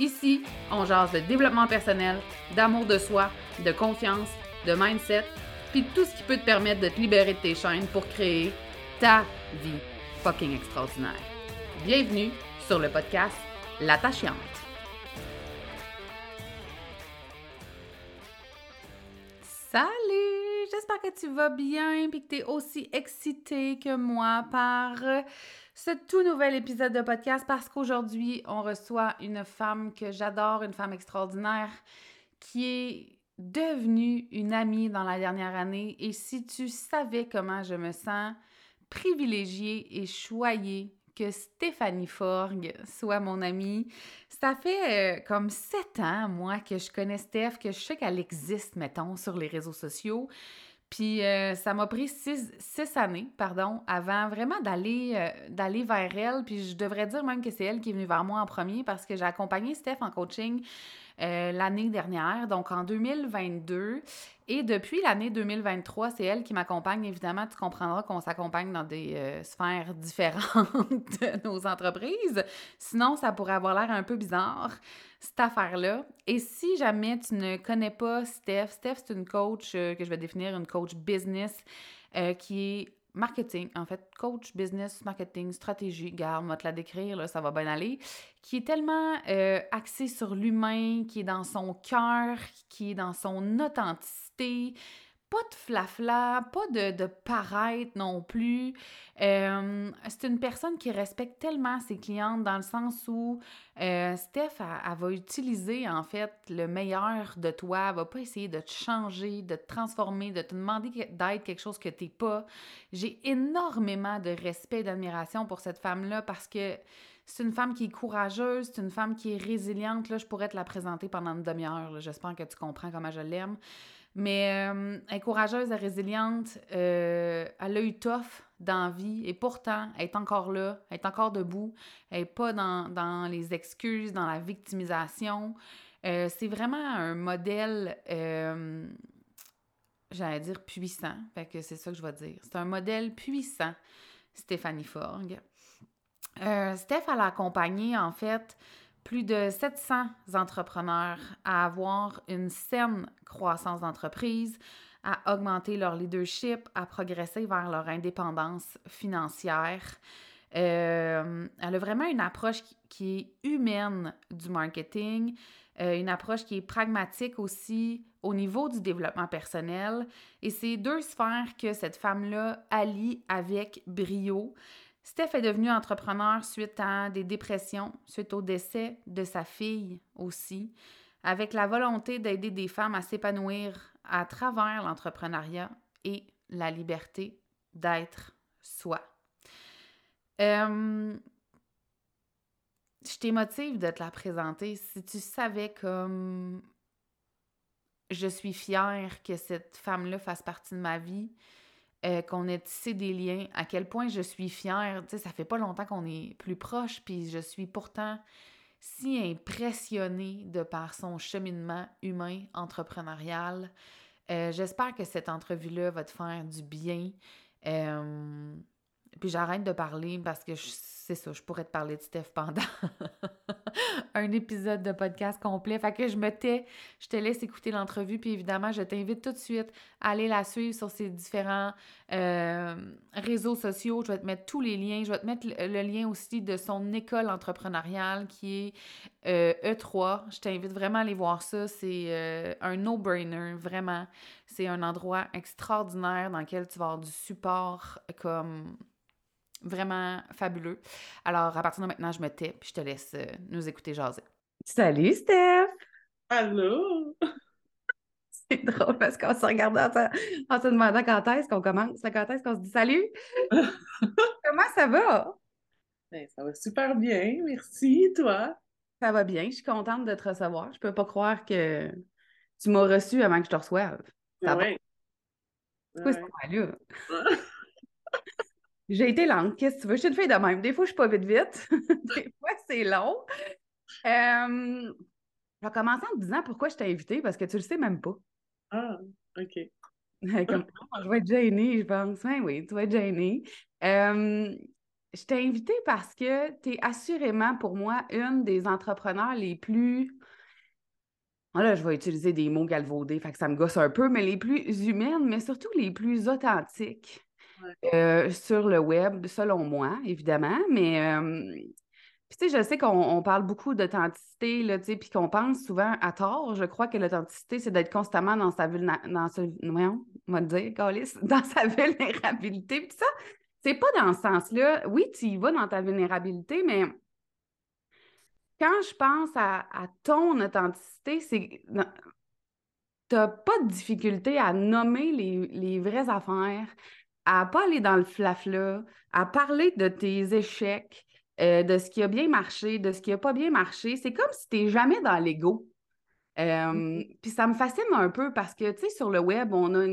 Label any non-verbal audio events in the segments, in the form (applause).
Ici, on jase de développement personnel, d'amour de soi, de confiance, de mindset, puis tout ce qui peut te permettre de te libérer de tes chaînes pour créer ta vie fucking extraordinaire. Bienvenue sur le podcast L'attachante. Salut! J'espère que tu vas bien et que tu es aussi excité que moi par ce tout nouvel épisode de podcast parce qu'aujourd'hui, on reçoit une femme que j'adore, une femme extraordinaire qui est devenue une amie dans la dernière année. Et si tu savais comment je me sens privilégiée et choyée que Stéphanie Forgue soit mon amie. Ça fait euh, comme sept ans, moi, que je connais Steph, que je sais qu'elle existe, mettons, sur les réseaux sociaux. Puis euh, ça m'a pris six, années, pardon, avant vraiment d'aller euh, d'aller vers elle. Puis je devrais dire même que c'est elle qui est venue vers moi en premier parce que j'ai accompagné Steph en coaching euh, l'année dernière, donc en 2022. Et depuis l'année 2023, c'est elle qui m'accompagne. Évidemment, tu comprendras qu'on s'accompagne dans des sphères différentes (laughs) de nos entreprises. Sinon, ça pourrait avoir l'air un peu bizarre, cette affaire-là. Et si jamais tu ne connais pas Steph, Steph, c'est une coach euh, que je vais définir, une coach business qui est marketing, en fait, coach, business, marketing, stratégie, garde, moi te la décrire, là, ça va bien aller, qui est tellement euh, axé sur l'humain, qui est dans son cœur, qui est dans son authenticité, pas de flafla, pas de, de paraître non plus. Euh, c'est une personne qui respecte tellement ses clientes dans le sens où euh, Steph, elle, va utiliser en fait le meilleur de toi. Elle va pas essayer de te changer, de te transformer, de te demander d'être quelque chose que tu n'es pas. J'ai énormément de respect et d'admiration pour cette femme-là parce que c'est une femme qui est courageuse, c'est une femme qui est résiliente. Là, je pourrais te la présenter pendant une demi-heure. J'espère que tu comprends comment je l'aime. Mais euh, elle est courageuse, et résiliente, euh, elle a eu tough dans la vie et pourtant, elle est encore là, elle est encore debout, elle n'est pas dans, les excuses, dans la victimisation. Euh, c'est vraiment un modèle, j'allais dire puissant, fait que c'est ça que je vais dire. C'est un modèle puissant, Stéphanie Forgue. Steph, elle a accompagné, en fait, plus de 700 entrepreneurs à avoir une saine croissance d'entreprise, à augmenter leur leadership, à progresser vers leur indépendance financière. Euh, elle a vraiment une approche qui est humaine du marketing, euh, une approche qui est pragmatique aussi au niveau du développement personnel. Et c'est deux sphères que cette femme-là allie avec brio. Steph est devenue entrepreneur suite à des dépressions, suite au décès de sa fille aussi, avec la volonté d'aider des femmes à s'épanouir à travers l'entrepreneuriat et la liberté d'être soi. Euh, je t'émotive de te la présenter. Si tu savais comme je suis fière que cette femme-là fasse partie de ma vie, euh, qu'on ait tissé des liens, à quel point je suis fière. Tu sais, ça fait pas longtemps qu'on est plus proches, puis je suis pourtant si impressionnée de par son cheminement humain, entrepreneurial. Euh, j'espère que cette entrevue-là va te faire du bien. Euh, puis j'arrête de parler parce que c'est ça, je pourrais te parler de Steph pendant (laughs) un épisode de podcast complet. Fait que je me tais, je te laisse écouter l'entrevue, puis évidemment, je t'invite tout de suite à aller la suivre sur ses différents euh, réseaux sociaux. Je vais te mettre tous les liens. Je vais te mettre le, lien aussi de son école entrepreneuriale qui est E3. Euh, e je t'invite vraiment à aller voir ça. C'est euh, un no-brainer, vraiment. C'est un endroit extraordinaire dans lequel tu vas avoir du support comme Vraiment fabuleux. Alors, à partir de maintenant, je me tais, puis je te laisse euh, nous écouter jaser. Salut, Steph! Allô! (laughs) C'est drôle parce qu'on se regarde en, se demandant quand est-ce qu'on commence, quand est-ce qu'on se dit salut? (laughs) Comment ça va? Ben, ça va super bien, merci. Toi? Ça va bien, je suis contente de te recevoir. Je peux pas croire que tu m'as reçu avant que je te reçoive. Ça ouais. va? C'est quoi là? (laughs) J'ai été lente. Qu'est-ce que tu veux? Je suis une fille de même. Des fois, je suis pas vite vite. (laughs) Des fois, c'est long. Euh, je vais commencer en te disant pourquoi je t'ai invité, parce que tu le sais même pas. Ah, OK. (laughs) (laughs) je vais être gênée, je pense. Oui, oui, tu vas être gênée. Euh, je t'ai invité parce que tu es assurément pour moi une des entrepreneurs les plus. Ah, là, je vais utiliser des mots galvaudés, fait que ça me gosse un peu, mais les plus humaines, mais surtout les plus authentiques. Euh, sur le web, selon moi, évidemment. Mais euh, tu sais, je sais qu'on parle beaucoup d'authenticité, là, puis qu'on pense souvent à tort. Je crois que l'authenticité, c'est d'être constamment dans sa dans ce, on dire, (laughs) dans sa vulnérabilité. Puis ça, c'est pas dans ce sens-là. Oui, tu y vas dans ta vulnérabilité, mais quand je pense à, ton authenticité, c'est tu n'as pas de difficulté à nommer les, les vraies affaires, à pas aller dans le flafla, à parler de tes échecs, euh, de ce qui a bien marché, de ce qui n'a pas bien marché. C'est comme si tu n'es jamais dans l'ego. Euh, mm-hmm. Puis ça me fascine un peu parce que, tu sais, sur le web, on a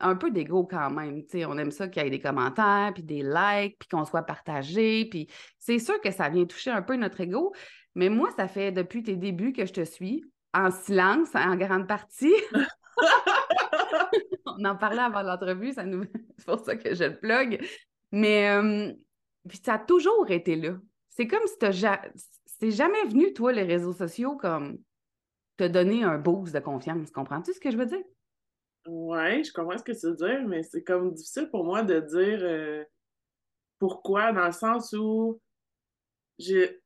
un peu d'ego quand même. Tu sais, on aime ça qu'il y ait des commentaires, puis des likes, puis qu'on soit partagé. Puis c'est sûr que ça vient toucher un peu notre ego. Mais moi, ça fait depuis tes débuts que je te suis, en silence, en grande partie. (laughs) (laughs) on en parlait avant l'entrevue, ça nous... (laughs) c'est pour ça que je le plug. Mais euh, puis ça a toujours été là. C'est comme si ja... c'est jamais venu, toi, les réseaux sociaux, comme te donner un boost de confiance. Comprends-tu ce que je veux dire? Oui, je comprends ce que tu veux dire, mais c'est comme difficile pour moi de dire euh, pourquoi, dans le sens où j'ai,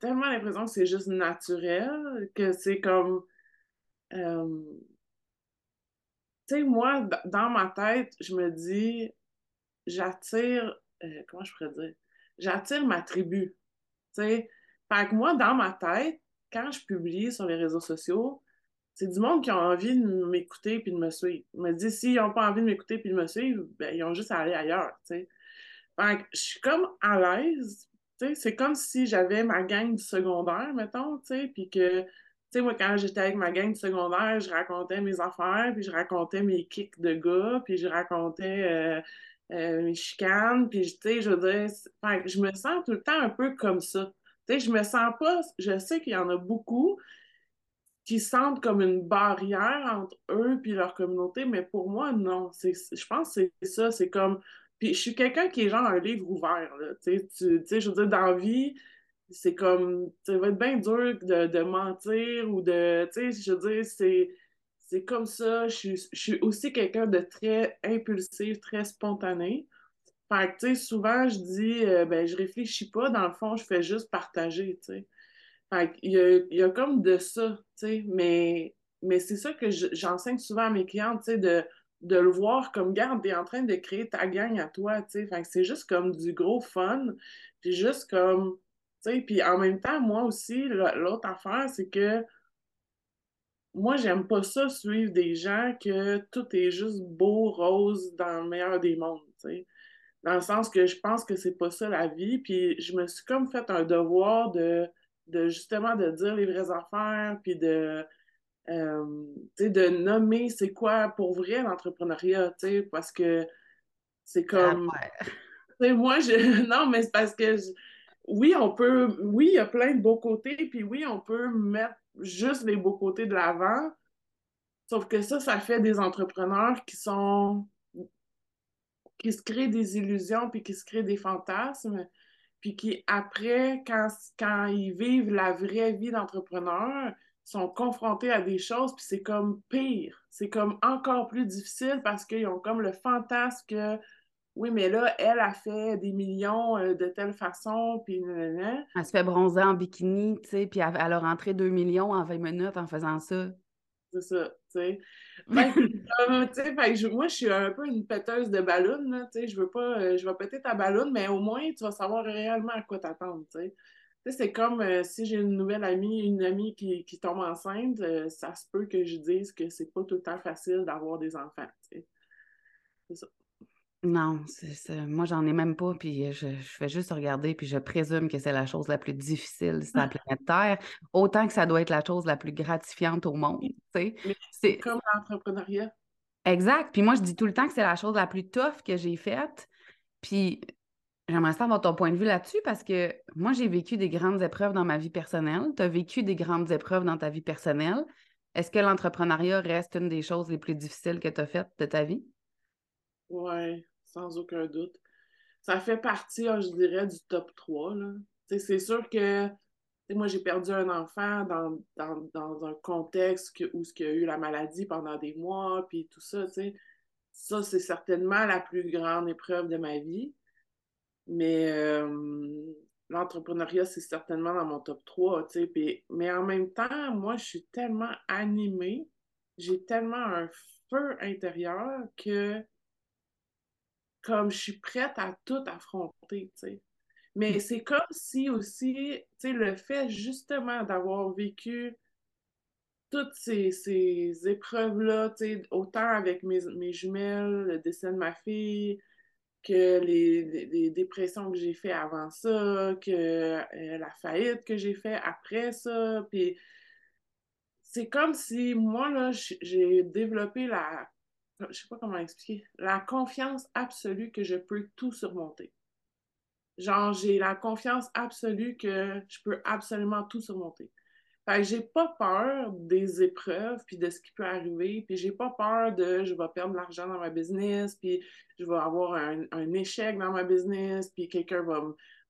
tellement l'impression que c'est juste naturel, que c'est comme. Euh, tu sais, moi, dans ma tête, je me dis, j'attire, euh, comment je pourrais dire? J'attire ma tribu. Tu sais, fait que moi, dans ma tête, quand je publie sur les réseaux sociaux, c'est du monde qui a envie de m'écouter puis de me suivre. Je me dis, s'ils n'ont pas envie de m'écouter puis de me suivre, ben, ils ont juste à aller ailleurs, tu sais. Fait que je suis comme à l'aise, tu sais, c'est comme si j'avais ma gang du secondaire, mettons, tu sais, puis que moi, quand j'étais avec ma gang secondaire, je racontais mes affaires, puis je racontais mes kicks de gars, puis je racontais euh, euh, mes chicanes, puis, sais, je veux dire, je me sens tout le temps un peu comme ça. Tu sais, je me sens pas, je sais qu'il y en a beaucoup qui sentent comme une barrière entre eux puis leur communauté, mais pour moi, non. Je pense que c'est ça, c'est comme... Puis je suis quelqu'un qui est genre un livre ouvert, là, tu sais, je veux dire, dans la vie, c'est comme, ça va être bien dur de, mentir ou de, tu sais, je veux dire, c'est, comme ça. Je suis, aussi quelqu'un de très impulsif, très spontané. Fait que, tu sais, souvent, je dis, euh, ben, je réfléchis pas. Dans le fond, je fais juste partager, tu sais. Fait qu'il y a, y a comme de ça, tu sais. Mais, mais c'est ça que j'enseigne souvent à mes clientes, tu sais, de, de le voir comme, garde, t'es en train de créer ta gang à toi, tu sais. Fait que c'est juste comme du gros fun. Puis juste comme puis en même temps, moi aussi, l'autre affaire, c'est que moi, j'aime pas ça suivre des gens que tout est juste beau, rose, dans le meilleur des mondes, Dans le sens que je pense que c'est pas ça la vie. Puis je me suis comme fait un devoir de, de justement de dire les vraies affaires, puis de, euh, de nommer c'est quoi pour vrai l'entrepreneuriat, parce que c'est comme... (laughs) moi, je... (laughs) non, mais c'est parce que... Je oui, on peut, oui, il y a plein de beaux côtés, puis oui, on peut mettre juste les beaux côtés de l'avant. Sauf que ça, ça fait des entrepreneurs qui sont qui se créent des illusions puis qui se créent des fantasmes. puis qui, après, quand, quand ils vivent la vraie vie d'entrepreneur, sont confrontés à des choses, puis c'est comme pire. C'est comme encore plus difficile parce qu'ils ont comme le fantasme que oui, mais là, elle a fait des millions euh, de telle façon, puis Elle se fait bronzer en bikini, tu sais, puis elle, a rentré 2 millions en 20 minutes en faisant ça. C'est ça, tu sais. (laughs) moi, je suis un peu une péteuse de ballon, tu sais. Je veux pas, euh, je vais péter ta ballon, mais au moins, tu vas savoir réellement à quoi t'attendre, tu sais. c'est comme euh, si j'ai une nouvelle amie, une amie qui, tombe enceinte, ça se peut que je dise que c'est pas tout le temps facile d'avoir des enfants, tu sais. C'est ça. Non, c'est moi, j'en ai même pas, puis je, fais juste regarder, puis je présume que c'est la chose la plus difficile sur la ah. planète Terre, autant que ça doit être la chose la plus gratifiante au monde, C'est comme l'entrepreneuriat. Exact. Puis moi, je dis tout le temps que c'est la chose la plus tough que j'ai faite. Puis j'aimerais savoir ton point de vue là-dessus parce que moi, j'ai vécu des grandes épreuves dans ma vie personnelle. Tu as vécu des grandes épreuves dans ta vie personnelle. Est-ce que l'entrepreneuriat reste une des choses les plus difficiles que tu as faites de ta vie? Oui, sans aucun doute. Ça fait partie, hein, je dirais, du top 3. C'est sûr que moi, j'ai perdu un enfant dans, un contexte où il y a eu la maladie pendant des mois, puis tout ça, Ça, c'est certainement la plus grande épreuve de ma vie. Mais euh, l'entrepreneuriat, c'est certainement dans mon top 3, mais en même temps, moi, je suis tellement animée, j'ai tellement un feu intérieur que comme je suis prête à tout affronter, tu sais. Mais mm. c'est comme si aussi, tu sais, le fait justement d'avoir vécu toutes ces, épreuves-là, tu sais, autant avec mes, jumelles, le décès de ma fille, que les, dépressions que j'ai fait avant ça, que euh, la faillite que j'ai fait après ça, puis c'est comme si moi, là, j'ai développé la je sais pas comment expliquer, la confiance absolue que je peux tout surmonter. Genre, j'ai la confiance absolue que je peux absolument tout surmonter. Fait que j'ai pas peur des épreuves puis de ce qui peut arriver, puis j'ai pas peur de je vais perdre de l'argent dans ma business, puis je vais avoir un, échec dans ma business, puis quelqu'un va,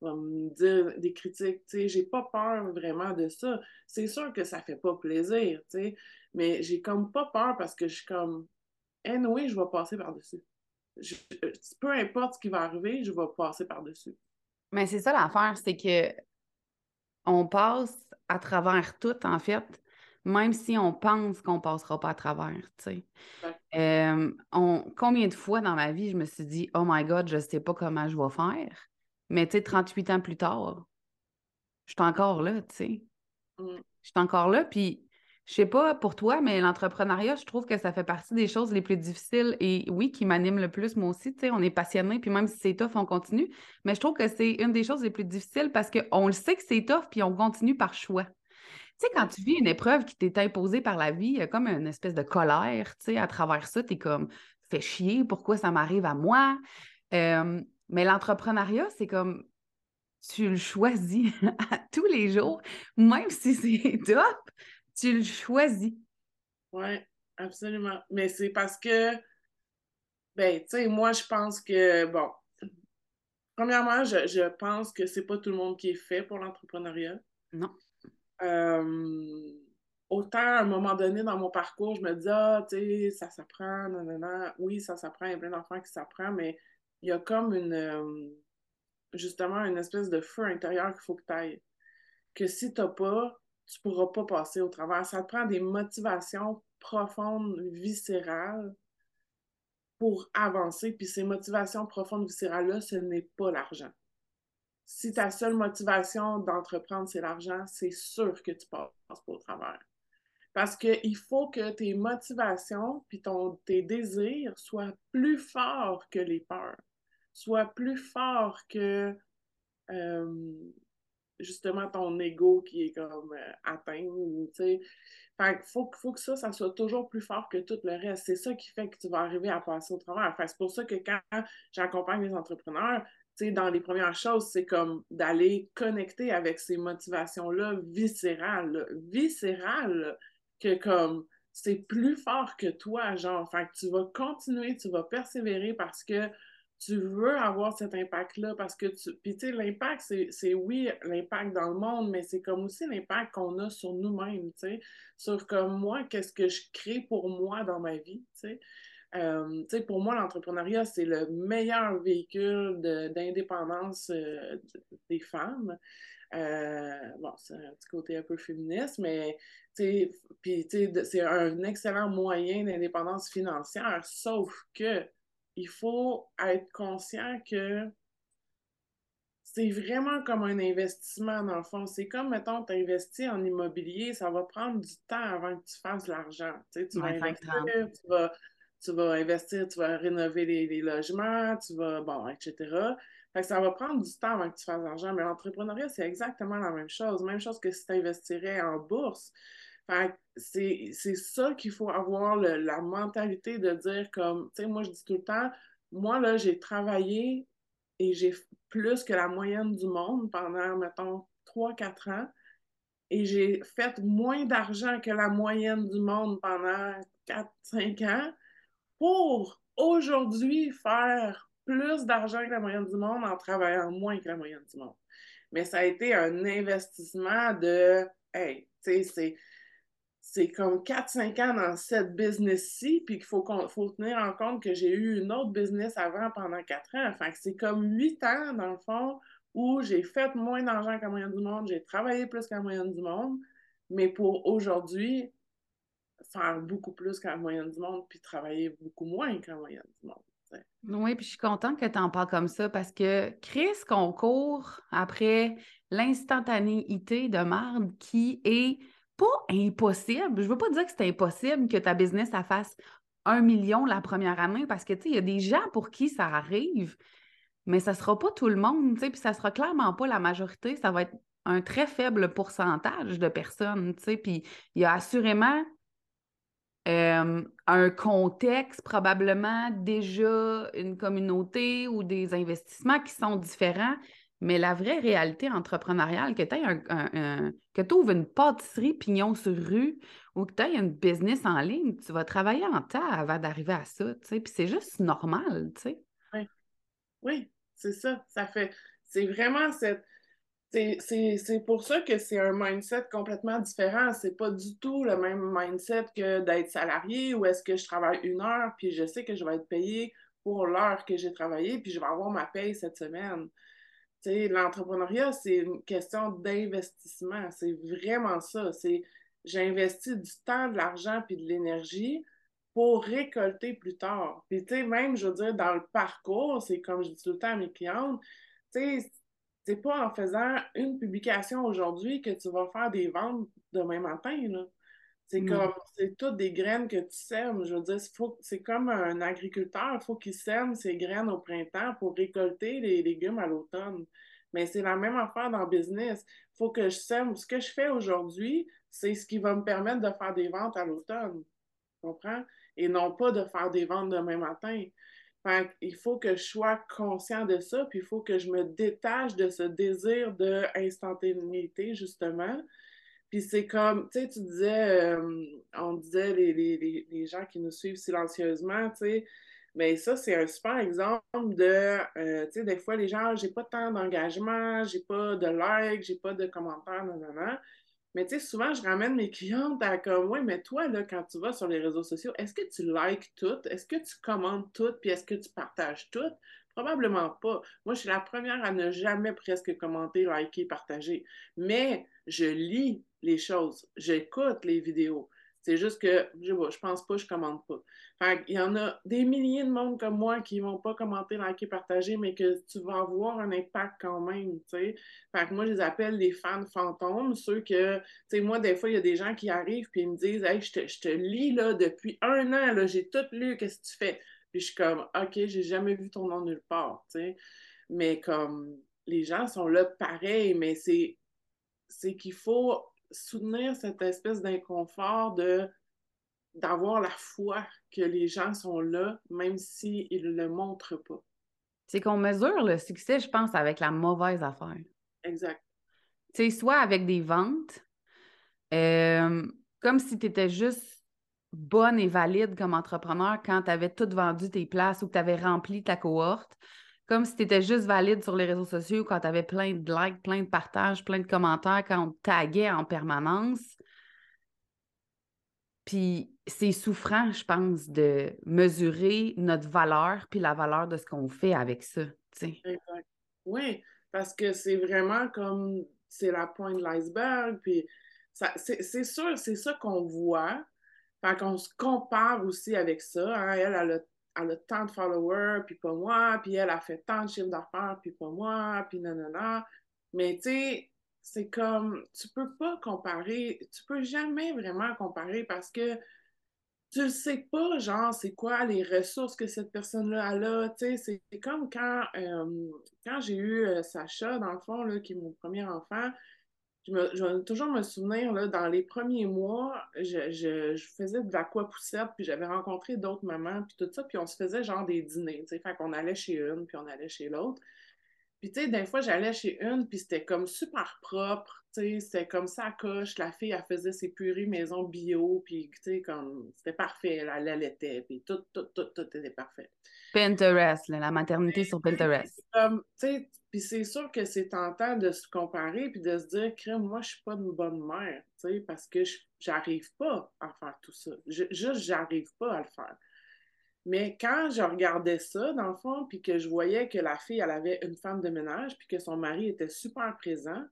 me dire des critiques, tu sais, j'ai pas peur vraiment de ça. C'est sûr que ça fait pas plaisir, tu sais, mais j'ai comme pas peur parce que je suis comme oui, je vais passer par-dessus. peu importe ce qui va arriver, je vais passer par-dessus. Mais c'est ça l'affaire, c'est que on passe à travers tout, en fait, même si on pense qu'on passera pas à travers, tu sais. Euh, combien de fois dans ma vie, je me suis dit, oh my God, je sais pas comment je vais faire. Mais tu sais, 38 ans plus tard, je suis encore là, tu sais. Mm. Je suis encore là, puis je sais pas pour toi, mais l'entrepreneuriat, je trouve que ça fait partie des choses les plus difficiles et oui, qui m'animent le plus, moi aussi. Tu sais, on est passionné, puis même si c'est tough, on continue. Mais je trouve que c'est une des choses les plus difficiles parce qu'on le sait que c'est tough, puis on continue par choix. Tu sais, quand tu vis une épreuve qui t'est imposée par la vie, il y a comme une espèce de colère, tu sais, à travers ça, tu es comme, fais chier, pourquoi ça m'arrive à moi? Euh, mais l'entrepreneuriat, c'est comme, tu le choisis (laughs) à tous les jours, même si c'est top tu le choisis. Oui, absolument. Mais c'est parce que, ben, tu sais, moi, je pense que, bon, premièrement, je, pense que c'est pas tout le monde qui est fait pour l'entrepreneuriat. Non. Euh, autant à un moment donné dans mon parcours, je me dis, ah, tu sais, ça s'apprend, non. Oui, ça s'apprend, il y a plein d'enfants qui s'apprennent, mais il y a comme une, euh, justement, une espèce de feu intérieur qu'il faut que tu ailles. Que si tu n'as pas, tu pourras pas passer au travers. Ça te prend des motivations profondes, viscérales pour avancer. Puis ces motivations profondes, viscérales-là, ce n'est pas l'argent. Si ta seule motivation d'entreprendre, c'est l'argent, c'est sûr que tu passes pas au travers. Parce qu'il faut que tes motivations puis ton, tes désirs soient plus forts que les peurs, soient plus forts que euh, justement ton ego qui est comme euh, atteint, tu sais. Fait faut, faut que ça, ça soit toujours plus fort que tout le reste. C'est ça qui fait que tu vas arriver à passer au travers. c'est pour ça que quand j'accompagne les entrepreneurs, tu sais, dans les premières choses, c'est comme d'aller connecter avec ces motivations-là viscérales, viscérales, que comme c'est plus fort que toi, genre. Tu vas continuer, tu vas persévérer parce que tu veux avoir cet impact-là parce que tu. Puis, tu sais, l'impact, c'est oui, l'impact dans le monde, mais c'est comme aussi l'impact qu'on a sur nous-mêmes, tu sais, sur comme moi, qu'est-ce que je crée pour moi dans ma vie, tu sais. Euh, tu sais, pour moi, l'entrepreneuriat, c'est le meilleur véhicule d'indépendance euh, des femmes. Euh, bon, c'est un petit côté un peu féministe, mais c'est un excellent moyen d'indépendance financière, sauf que il faut être conscient que c'est vraiment comme un investissement dans le fond. C'est comme, mettons, tu investis en immobilier, ça va prendre du temps avant que tu fasses de l'argent. Tu, sais, tu, vas investir, tu, vas, tu vas investir, tu vas rénover les, logements, tu vas, bon, etc. Fait que ça va prendre du temps avant que tu fasses de l'argent. Mais l'entrepreneuriat, c'est exactement la même chose. Même chose que si tu investirais en bourse. C'est ça qu'il faut avoir la mentalité de dire comme, tu sais, moi je dis tout le temps, moi là, j'ai travaillé et j'ai plus que la moyenne du monde pendant, mettons, 3-4 ans et j'ai fait moins d'argent que la moyenne du monde pendant 4-5 ans pour aujourd'hui faire plus d'argent que la moyenne du monde en travaillant moins que la moyenne du monde. Mais ça a été un investissement de, hey, tu sais, c'est c'est comme 4-5 ans dans cette business-ci, puis qu'il faut, faut tenir en compte que j'ai eu une autre business avant pendant 4 ans. Enfin, c'est comme 8 ans, dans le fond, où j'ai fait moins d'argent qu'à moyenne du monde, j'ai travaillé plus qu'à moyenne du monde, mais pour aujourd'hui, faire beaucoup plus qu'à moyenne du monde, puis travailler beaucoup moins qu'à moyenne du monde. Oui, puis je suis contente que tu en parles comme ça parce que Chris concourt après l'instantanéité de marde qui est pas impossible. Je veux pas dire que c'est impossible que ta business fasse un million la première année parce que, tu sais, il y a des gens pour qui ça arrive, mais ça sera pas tout le monde, tu sais, puis ça sera clairement pas la majorité. Ça va être un très faible pourcentage de personnes, tu puis il y a assurément un contexte, probablement déjà une communauté ou des investissements qui sont différents mais la vraie réalité entrepreneuriale, que tu un, que ouvres une pâtisserie pignon sur rue ou que tu aies une business en ligne, tu vas travailler en temps avant d'arriver à ça, tu sais. Puis c'est juste normal, tu sais. Oui, oui c'est ça. Ça fait. C'est vraiment cette. C'est pour ça que c'est un mindset complètement différent. C'est pas du tout le même mindset que d'être salarié ou est-ce que je travaille une heure puis je sais que je vais être payé pour l'heure que j'ai travaillé puis je vais avoir ma paye cette semaine. L'entrepreneuriat, c'est une question d'investissement. C'est vraiment ça. C'est j'investis du temps, de l'argent puis de l'énergie pour récolter plus tard. Puis, tu sais, même, je veux dire, dans le parcours, c'est comme je dis tout le temps à mes clientes, tu sais, c'est pas en faisant une publication aujourd'hui que tu vas faire des ventes demain matin, là. C'est comme, c'est toutes des graines que tu sèmes. Je veux dire, c'est comme un agriculteur, il faut qu'il sème ses graines au printemps pour récolter les légumes à l'automne. Mais c'est la même affaire dans le business. Il faut que je sème. Ce que je fais aujourd'hui, c'est ce qui va me permettre de faire des ventes à l'automne. Tu comprends? Et non pas de faire des ventes demain matin. il faut que je sois conscient de ça, puis il faut que je me détache de ce désir d'instantanéité, justement, puis c'est comme, tu sais, tu disais, euh, on disait les, les, les, gens qui nous suivent silencieusement, tu sais, mais ça, c'est un super exemple de, euh, tu sais, des fois, les gens, j'ai pas tant d'engagement, j'ai pas de likes, j'ai pas de commentaires, non, non, non. Mais tu sais, souvent, je ramène mes (laughs) clientes à comme, oui, mais toi, là, quand tu vas sur les réseaux sociaux, est-ce que tu likes tout? Est-ce que tu commentes tout? Puis est-ce que tu partages tout? Probablement pas. Moi, je suis la première à ne jamais presque commenter, liker, partager. Mais je lis les choses, j'écoute les vidéos. C'est juste que je vois, je pense pas, je commente pas. Fait il y en a des milliers de monde comme moi qui vont pas commenter, liker, partager, mais que tu vas avoir un impact quand même. Fait que moi, je les appelle les fans fantômes, ceux que, tu sais, moi, des fois, il y a des gens qui arrivent ils me disent, hey, je te, je te lis, là, depuis un an, j'ai tout lu, qu'est-ce que tu fais? Puis je suis comme, OK, j'ai jamais vu ton nom nulle part. Mais comme, les gens sont là pareil, mais c'est, c'est qu'il faut soutenir cette espèce d'inconfort de d'avoir la foi que les gens sont là, même s'ils ne le montrent pas. C'est qu'on mesure le succès, je pense, avec la mauvaise affaire. Exact. Tu sais, soit avec des ventes, euh, comme si tu étais juste bonne et valide comme entrepreneur quand tu avais tout vendu tes places ou que tu avais rempli ta cohorte. Comme si tu étais juste valide sur les réseaux sociaux quand tu avais plein de likes, plein de partages, plein de commentaires, quand on te taguait en permanence. Puis c'est souffrant, je pense, de mesurer notre valeur puis la valeur de ce qu'on fait avec ça. Exact. Oui, parce que c'est vraiment comme c'est la pointe de l'iceberg. Puis c'est sûr, c'est ça qu'on voit. Fait qu'on se compare aussi avec ça. Hein. Elle, elle a, elle a, tant de followers, puis pas moi. Puis elle a fait tant de chiffres d'affaires, puis pas moi. Puis nanana. Mais tu sais, c'est comme, tu peux pas comparer. Tu peux jamais vraiment comparer parce que tu ne sais pas, genre, c'est quoi les ressources que cette personne-là a tu sais, c'est comme quand, euh, quand j'ai eu euh, Sacha, dans le fond, là, qui est mon premier enfant, je, vais toujours me souvenir, là, dans les premiers mois, je, faisais de l'aquapoussette, puis j'avais rencontré d'autres mamans, puis tout ça, puis on se faisait genre des dîners, tu sais, fait qu'on allait chez une, puis on allait chez l'autre. Puis, tu sais, des fois, j'allais chez une, puis c'était comme super propre, tu sais, c'était comme ça à coche. La fille, elle faisait ses purées maison bio, puis, tu sais, comme, c'était parfait, elle allaitait, puis tout, tout, tout, tout était parfait. Pinterest, la maternité sur Pinterest. Comme, tu sais, puis c'est sûr que c'est tentant de se comparer, puis de se dire, crème, moi, je suis pas une bonne mère, tu sais, parce que j'arrive pas à faire tout ça. juste, j'arrive pas à le faire. Mais quand je regardais ça, dans le fond, puis que je voyais que la fille, elle avait une femme de ménage, puis que son mari était super présent,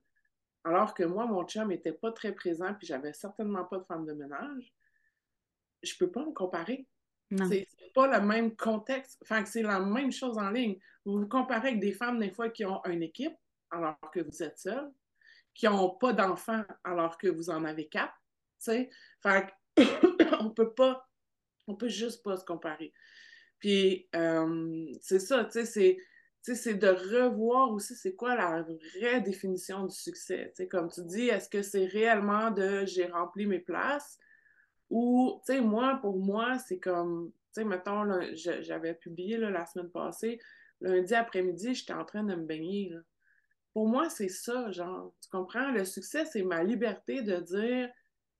alors que moi, mon chum n'était pas très présent, puis j'avais certainement pas de femme de ménage, je peux pas me comparer. C'est pas le même contexte. Enfin, c'est la même chose en ligne. Vous vous comparez avec des femmes, des fois, qui ont une équipe, alors que vous êtes seul, qui n'ont pas d'enfants, alors que vous en avez quatre. Fait (coughs) on peut pas on peut juste pas se comparer. Puis, euh, c'est ça, tu sais, c'est de revoir aussi c'est quoi la vraie définition du succès. comme tu dis, est-ce que c'est réellement de j'ai rempli mes places ou, tu sais, moi, pour moi, c'est comme, tu sais, mettons, j'avais publié la semaine passée, lundi après-midi, j'étais en train de me baigner. Pour moi, c'est ça, genre, tu comprends? Le succès, c'est ma liberté de dire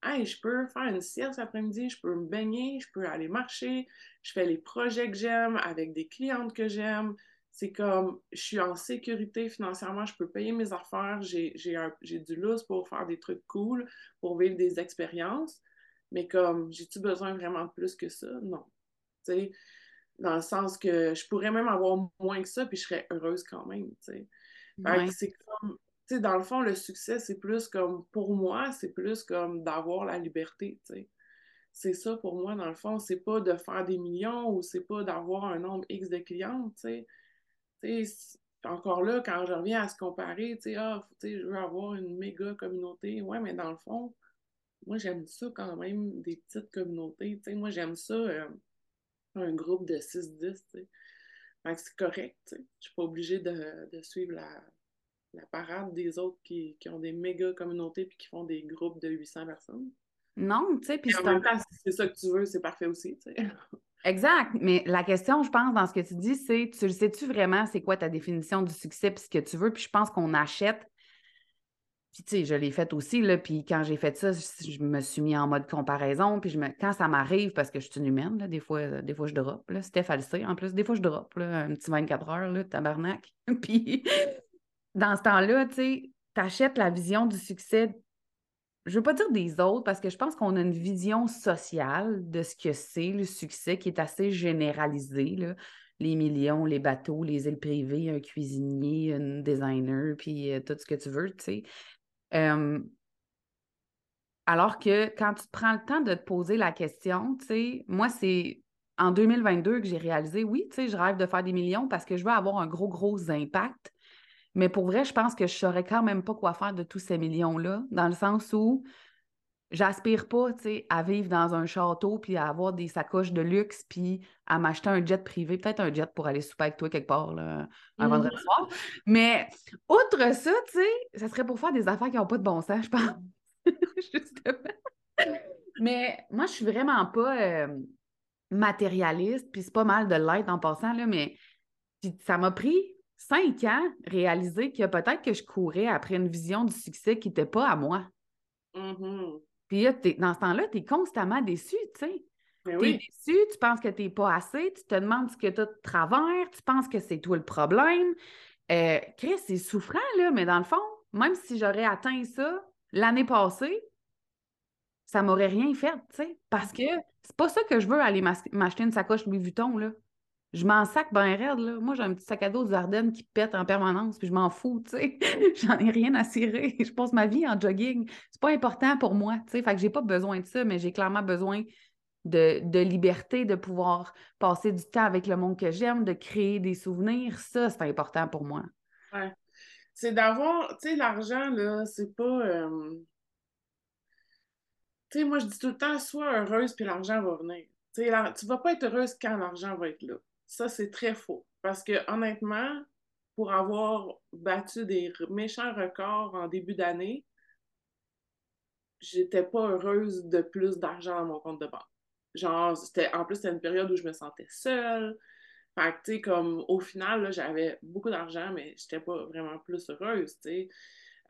Hey, je peux faire une sieste après-midi, je peux me baigner, je peux aller marcher, je fais les projets que j'aime avec des clientes que j'aime. C'est comme, je suis en sécurité financièrement, je peux payer mes affaires, j'ai du lousse pour faire des trucs cool, pour vivre des expériences. Mais comme, j'ai-tu besoin vraiment de plus que ça? Non. Tu sais, dans le sens que je pourrais même avoir moins que ça, puis je serais heureuse quand même, tu sais. C'est comme, sais, dans le fond, le succès, c'est plus comme, pour moi, c'est plus comme d'avoir la liberté, tu sais. C'est ça pour moi, dans le fond, c'est pas de faire des millions ou c'est pas d'avoir un nombre X de clients, tu sais. encore là, quand je reviens à se comparer, tu sais, ah, je veux avoir une méga communauté. Ouais, mais dans le fond, moi, j'aime ça quand même, des petites communautés. Moi, j'aime ça, euh, un groupe de 6-10, tu sais. c'est correct. Je suis pas obligée de, de suivre la, la parade des autres qui, ont des méga communautés puis qui font des groupes de 800 personnes. Non, tu sais, puis c'est ça que tu veux, c'est parfait aussi, tu sais. Exact, mais la question, je pense, dans ce que tu dis, c'est, tu le sais-tu vraiment, c'est quoi ta définition du succès puis ce que tu veux, puis je pense qu'on achète puis, tu sais, je l'ai fait aussi, là. Puis, quand j'ai fait ça, je, me suis mis en mode comparaison. Puis, je me, quand ça m'arrive, parce que je suis une humaine, là, des fois, des fois, je drop. Là. Steph, elle En plus, des fois, je drop, là, un petit 24 heures, là, tabarnak. (laughs) puis, dans ce temps-là, tu sais, achètes la vision du succès, je veux pas dire des autres, parce que je pense qu'on a une vision sociale de ce que c'est le succès qui est assez généralisée, là. Les millions, les bateaux, les îles privées, un cuisinier, un designer, puis euh, tout ce que tu veux, tu sais. Alors que quand tu prends le temps de te poser la question, tu sais, moi, c'est en 2022 que j'ai réalisé, oui, tu sais, je rêve de faire des millions parce que je veux avoir un gros, gros impact. Mais pour vrai, je pense que je saurais quand même pas quoi faire de tous ces millions-là, dans le sens où j'aspire pas, à vivre dans un château, puis à avoir des sacoches de luxe, puis à m'acheter un jet privé, peut-être un jet pour aller souper avec toi quelque part, là, un vendredi mmh. soir. Mais outre ça, tu sais, ça serait pour faire des affaires qui n'ont pas de bon sens, je pense. (laughs) Justement. Mais moi, je suis vraiment pas euh, matérialiste, puis c'est pas mal de l'être en passant, là, mais ça m'a pris cinq ans, réaliser que peut-être que je courais après une vision du succès qui n'était pas à moi. Mm-hmm. Puis là, dans ce temps-là, tu es constamment déçu, tu sais. Tu es oui. déçu, tu penses que tu n'es pas assez, tu te demandes ce que tu as de travers, tu penses que c'est toi le problème. Euh, Chris, c'est souffrant, là, mais dans le fond, même si j'aurais atteint ça l'année passée, ça m'aurait rien fait, tu sais, parce que c'est pas ça que je veux aller m'acheter une sacoche Louis Vuitton, là. Je m'en sac ben raide, là. Moi, j'ai un petit sac à dos du Ardennes qui pète en permanence, puis je m'en fous, tu sais. (laughs) J'en ai rien à cirer. Je passe ma vie en jogging. C'est pas important pour moi, tu sais. Fait que j'ai pas besoin de ça, mais j'ai clairement besoin de, de liberté, de pouvoir passer du temps avec le monde que j'aime, de créer des souvenirs. Ça, c'est important pour moi. C'est d'avoir, tu sais, l'argent, là, c'est pas. euh, Tu sais, moi, je dis tout le temps, sois heureuse, puis l'argent va venir. Tu la- tu vas pas être heureuse quand l'argent va être là. Ça, c'est très faux. Parce que, honnêtement, pour avoir battu des méchants records en début d'année, j'étais pas heureuse de plus d'argent dans mon compte de banque. Genre, c'était, en plus, c'était une période où je me sentais seule. Fait que, tu sais, comme, au final, j'avais beaucoup d'argent, mais j'étais pas vraiment plus heureuse, tu sais.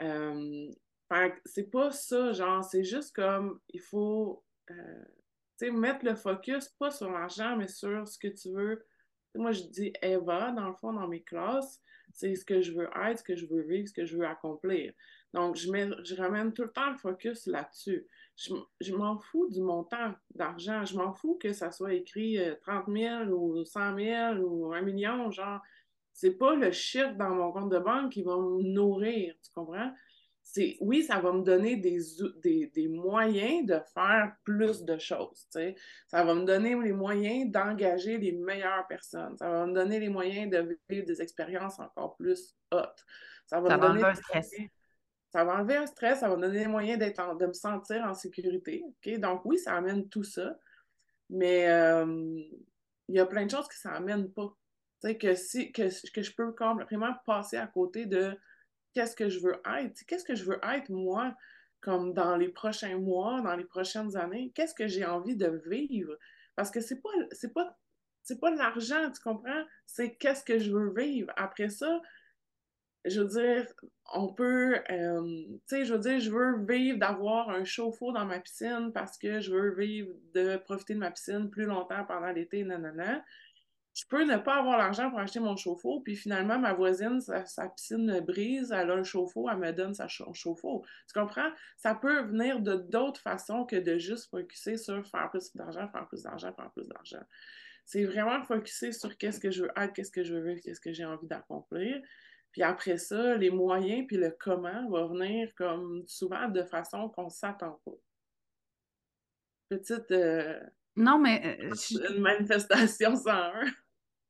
Euh, fait c'est pas ça, genre, c'est juste comme, il faut, euh, mettre le focus, pas sur l'argent, mais sur ce que tu veux. Moi, je dis Eva, dans le fond, dans mes classes, c'est ce que je veux être, ce que je veux vivre, ce que je veux accomplir. Donc, je, mets, je ramène tout le temps le focus là-dessus. Je, je m'en fous du montant d'argent. Je m'en fous que ça soit écrit euh, 30 000 ou 100 000 ou 1 million. Genre, c'est pas le chiffre dans mon compte de banque qui va me nourrir. Tu comprends? C'est, oui, ça va me donner des, des, des moyens de faire plus de choses. Ça va me donner les moyens d'engager les meilleures personnes. Ça va me donner les moyens de vivre des expériences encore plus hautes. Ça va Ça me va donner enlever un stress. moyens- ça va enlever un stress, ça va me donner les moyens d'être de me sentir en sécurité. Donc oui, ça amène tout ça, mais euh, il y a plein de choses que ça amène pas. Que, si, que, que je peux complètement passer à côté de qu'est-ce que je veux être. Qu'est-ce que je veux être, moi, comme dans les prochains mois, dans les prochaines années? Qu'est-ce que j'ai envie de vivre? Parce que c'est pas, c'est pas, c'est pas l'argent, tu comprends? C'est qu'est-ce que je veux vivre. Après ça, je veux dire, on peut, euh, tu sais, je veux dire, je veux vivre d'avoir un chauffe-eau dans ma piscine parce que je veux vivre de profiter de ma piscine plus longtemps pendant l'été, nanana. Je peux ne pas avoir l'argent pour acheter mon chauffe-eau, puis finalement, ma voisine, sa, sa piscine brise, elle a un chauffe-eau, elle me donne sa cha- chauffe-eau. Tu comprends? Ça peut venir de d'autres façons que de juste focuser sur faire plus d'argent, faire plus d'argent, faire plus d'argent. C'est vraiment focuser sur qu'est-ce que je veux être, qu'est-ce que je veux vivre, qu'est-ce que j'ai envie d'accomplir. Puis après ça, les moyens puis le comment va venir comme souvent de façon qu'on ne s'attend pas. Petite euh, Non, mais euh, (laughs) je- une manifestation 101.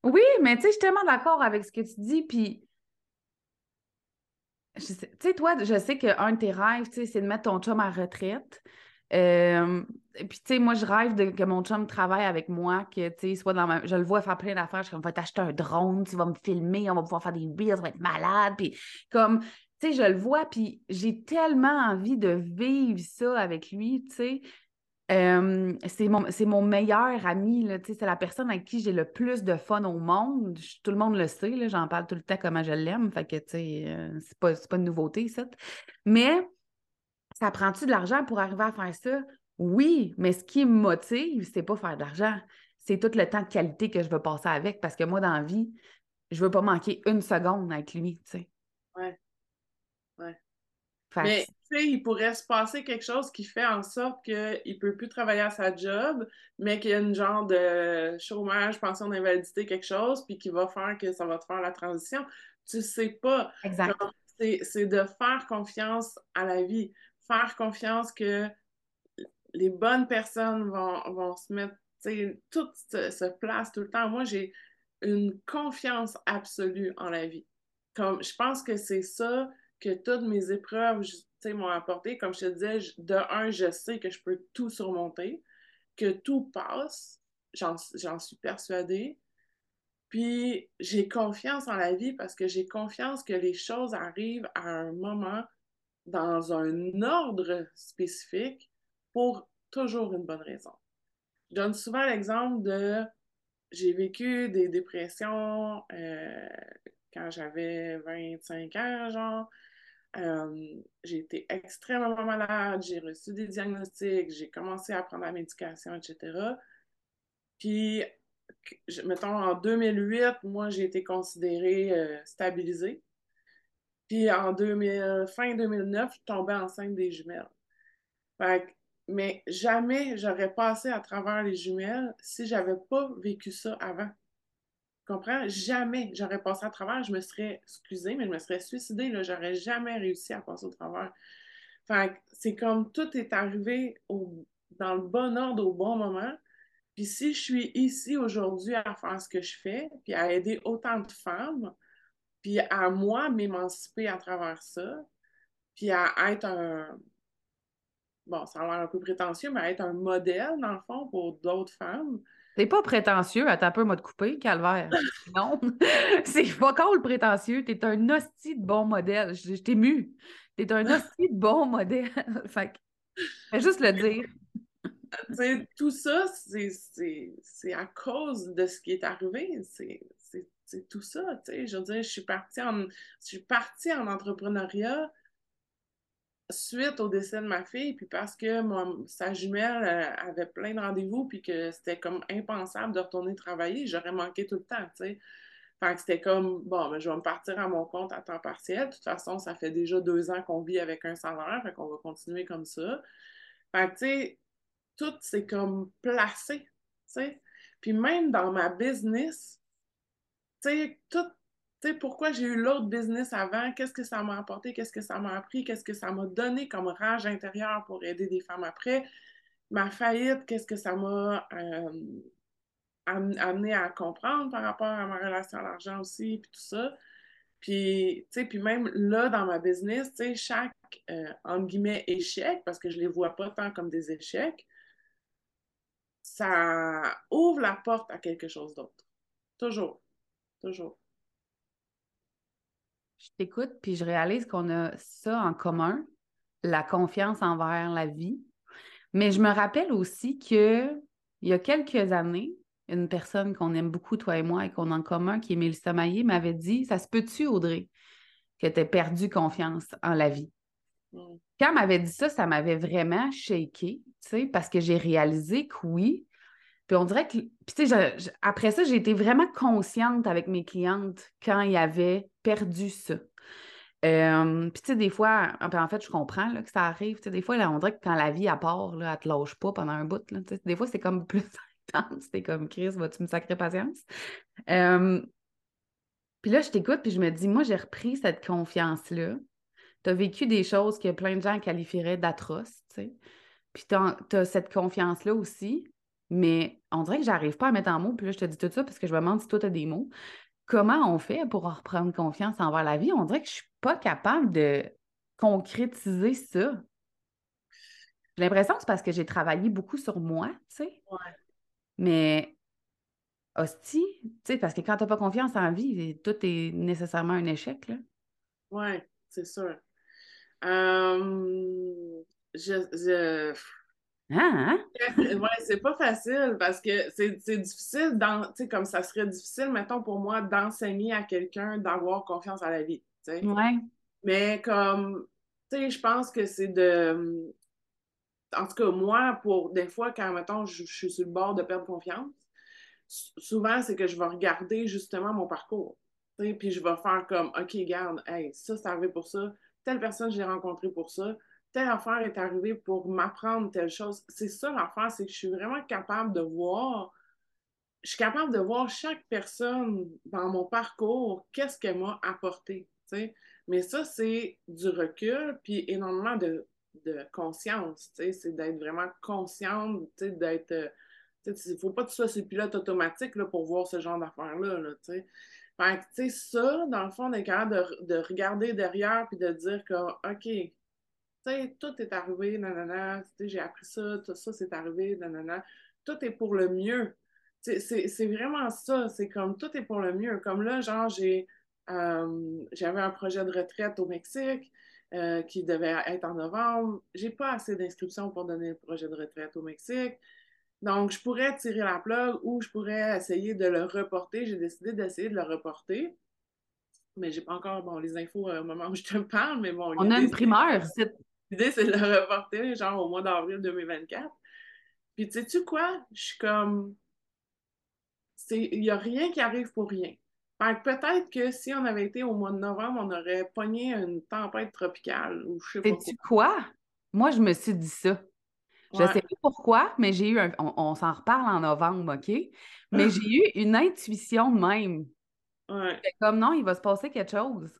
Oui, mais tu sais, je suis tellement d'accord avec ce que tu dis, puis tu sais, toi, je sais qu'un de tes rêves, tu sais, c'est de mettre ton chum à retraite. Euh, puis, tu sais, moi, je rêve de, que mon chum travaille avec moi, que, tu sais, soit dans ma... Je le vois faire plein d'affaires, je suis comme, va t'acheter un drone, tu vas me filmer, on va pouvoir faire des reels, ça va être malade, puis comme, tu sais, je le vois, puis j'ai tellement envie de vivre ça avec lui, tu sais. C'est mon, mon meilleur ami, c'est la personne avec qui j'ai le plus de fun au monde. Tout le monde le sait, j'en parle tout le temps comment je l'aime, fait que, euh, c'est pas, pas une nouveauté, ça. Mais ça prend-tu de l'argent pour arriver à faire ça? Oui, mais ce qui me motive, c'est pas faire de l'argent. C'est tout le temps de qualité que je veux passer avec parce que moi, dans la vie, je veux pas manquer une seconde avec lui. Mais tu sais, il pourrait se passer quelque chose qui fait en sorte qu'il ne peut plus travailler à sa job, mais qu'il y a une genre de chômage, pension d'invalidité, quelque chose, puis qui va faire que ça va te faire la transition. Tu sais pas. c'est de faire confiance à la vie. Faire confiance que les bonnes personnes vont, vont se mettre, tu sais, tout se, se place tout le temps. Moi, j'ai une confiance absolue en la vie. Comme, je pense que c'est ça que toutes mes épreuves m'ont apporté. Comme je te disais, de un, je sais que je peux tout surmonter, que tout passe. J'en j'en suis persuadée. Puis j'ai confiance en la vie parce que j'ai confiance que les choses arrivent à un moment dans un ordre spécifique pour toujours une bonne raison. Je donne souvent l'exemple de j'ai vécu des dépressions euh, quand j'avais 25 ans, genre. Euh, j'ai été extrêmement malade, j'ai reçu des diagnostics, j'ai commencé à prendre la médication, etc. Puis, mettons, en 2008, moi, j'ai été considérée euh, stabilisée. Puis, en 2000, fin 2009, je tombais enceinte des jumelles. mais jamais j'aurais passé à travers les jumelles si j'avais pas vécu ça avant comprends? Jamais j'aurais passé à travers, je me serais excusée, mais je me serais suicidée, là, j'aurais jamais réussi à passer au travers. Fait c'est comme tout est arrivé dans le bon ordre au bon moment. Puis si je suis ici aujourd'hui à faire ce que je fais, puis à aider autant de femmes, puis à moi m'émanciper à travers ça, puis à être un, bon, ça a l'air un peu prétentieux, mais à être un modèle, dans le fond, pour d'autres femmes, T'es pas prétentieux, à peu m'a de couper, calvaire. (laughs) non, (laughs) c'est pas le prétentieux. T'es un hostie de bon modèle. Je, t'ai mu. T'es un hostie de bon modèle. (laughs) fait que, juste le dire. tout ça, c'est à cause de ce qui est arrivé. C'est tout ça. Je veux dire, je suis partie en, je suis partie en entrepreneuriat suite au décès de ma fille, puis parce que sa jumelle euh, avait plein de rendez-vous, puis que c'était comme impensable de retourner travailler, j'aurais manqué tout le temps, tu sais. Fait que c'était comme, bon, mais je vais me partir à mon compte à temps partiel. De toute façon, ça fait déjà deux ans qu'on vit avec un salaire, fait qu'on va continuer comme ça. Fait que, tu sais, tout c'est comme placé, tu sais. Puis même dans ma business, tu sais, tout pourquoi j'ai eu l'autre business avant, qu'est-ce que ça m'a apporté, qu'est-ce que ça m'a appris, qu'est-ce que ça m'a donné comme rage intérieure pour aider des femmes après? Ma faillite, qu'est-ce que ça m'a euh, amené à comprendre par rapport à ma relation à l'argent aussi, puis tout ça. Puis, puis même là, dans ma business, chaque, euh, entre échec, parce que je les vois pas tant comme des échecs, ça ouvre la porte à quelque chose d'autre. Toujours. Toujours je t'écoute, puis je réalise qu'on a ça en commun, la confiance envers la vie. Mais je me rappelle aussi que il y a quelques années, une personne qu'on aime beaucoup, toi et moi, et qu'on a en commun, qui est Mélissa Maillé, m'avait dit Ça se peut-tu, Audrey, que tu aies perdu confiance en la vie? Mm. Quand elle m'avait dit ça, ça m'avait vraiment shaké, tu sais, parce que j'ai réalisé que oui, puis on dirait que, puis tu sais, après ça, j'ai été vraiment consciente avec mes clientes quand ils avaient perdu ça. puis tu sais, des fois, en fait, je comprends là, que ça arrive. Tu sais, des fois, là, on dirait que quand la vie à part, là, elle te lâche pas pendant un bout. Là, des fois, c'est comme (laughs) plus intense. T'es comme, Chris, vas-tu me sacrer patience? puis là, je t'écoute, puis je me dis, moi, j'ai repris cette confiance-là. Tu as vécu des choses que plein de gens qualifieraient d'atroces, tu sais. Puis tu as cette confiance-là aussi. Mais on dirait que j'arrive pas à mettre en mots. Puis là, je te dis tout ça parce que je me demande si toi, tu as des mots. Comment on fait pour reprendre confiance envers la vie? On dirait que je suis pas capable de concrétiser ça. J'ai l'impression que c'est parce que j'ai travaillé beaucoup sur moi, tu sais. Ouais. Mais hostie, tu sais, parce que quand tu n'as pas confiance en vie, tout est nécessairement un échec, là. Oui, c'est sûr. je, je, Hein? Ouais, c'est pas facile parce que c'est difficile, dans, comme ça serait difficile, mettons, pour moi, d'enseigner à quelqu'un d'avoir confiance à la vie. Ouais. Mais comme, tu sais, je pense que c'est de. En tout cas, moi, pour des fois, quand, mettons, je, suis sur le bord de perdre confiance, souvent, c'est que je vais regarder justement mon parcours. Puis je vais faire comme, OK, garde, hey, ça, c'est arrivé pour ça. Telle personne, je l'ai rencontrée pour ça telle affaire est arrivée pour m'apprendre telle chose. C'est ça l'affaire, c'est que je suis vraiment capable de voir, je suis capable de voir chaque personne dans mon parcours, qu'est-ce qu'elle m'a apporté. Mais ça, c'est du recul, puis énormément de, conscience. C'est d'être vraiment consciente, d'être. Euh, il ne faut pas que tu sois sur pilote automatique là, pour voir ce genre d'affaires-là. Là, fait que, ça, dans le fond, on est capable de, de regarder derrière puis de dire que, OK, tout est arrivé, nanana, j'ai appris ça, tout ça c'est arrivé, nanana. Tout est pour le mieux. C'est vraiment ça, c'est comme tout est pour le mieux. Comme là, genre, j'ai euh, j'avais un projet de retraite au Mexique euh, qui devait être en novembre. J'ai pas assez d'inscriptions pour donner le projet de retraite au Mexique. Donc, je pourrais tirer la plug ou je pourrais essayer de le reporter. J'ai décidé d'essayer de le reporter. Mais j'ai pas encore bon, les infos euh, au moment où je te (laughs) parle, mais bon. On a une primeur. L'idée, c'est de le reporter genre au mois d'avril 2024. Puis, tu sais-tu quoi? Je suis comme. Il n'y a rien qui arrive pour rien. Fait que peut-être que si on avait été au mois de novembre, on aurait pogné une tempête tropicale ou je sais pas. Sais-tu quoi? Moi, je me suis dit ça. Je ne sais pas pourquoi, mais j'ai eu un. On, s'en reparle en novembre, OK? Mais j'ai eu une intuition même. Ouais. Comme non, il va se passer quelque chose.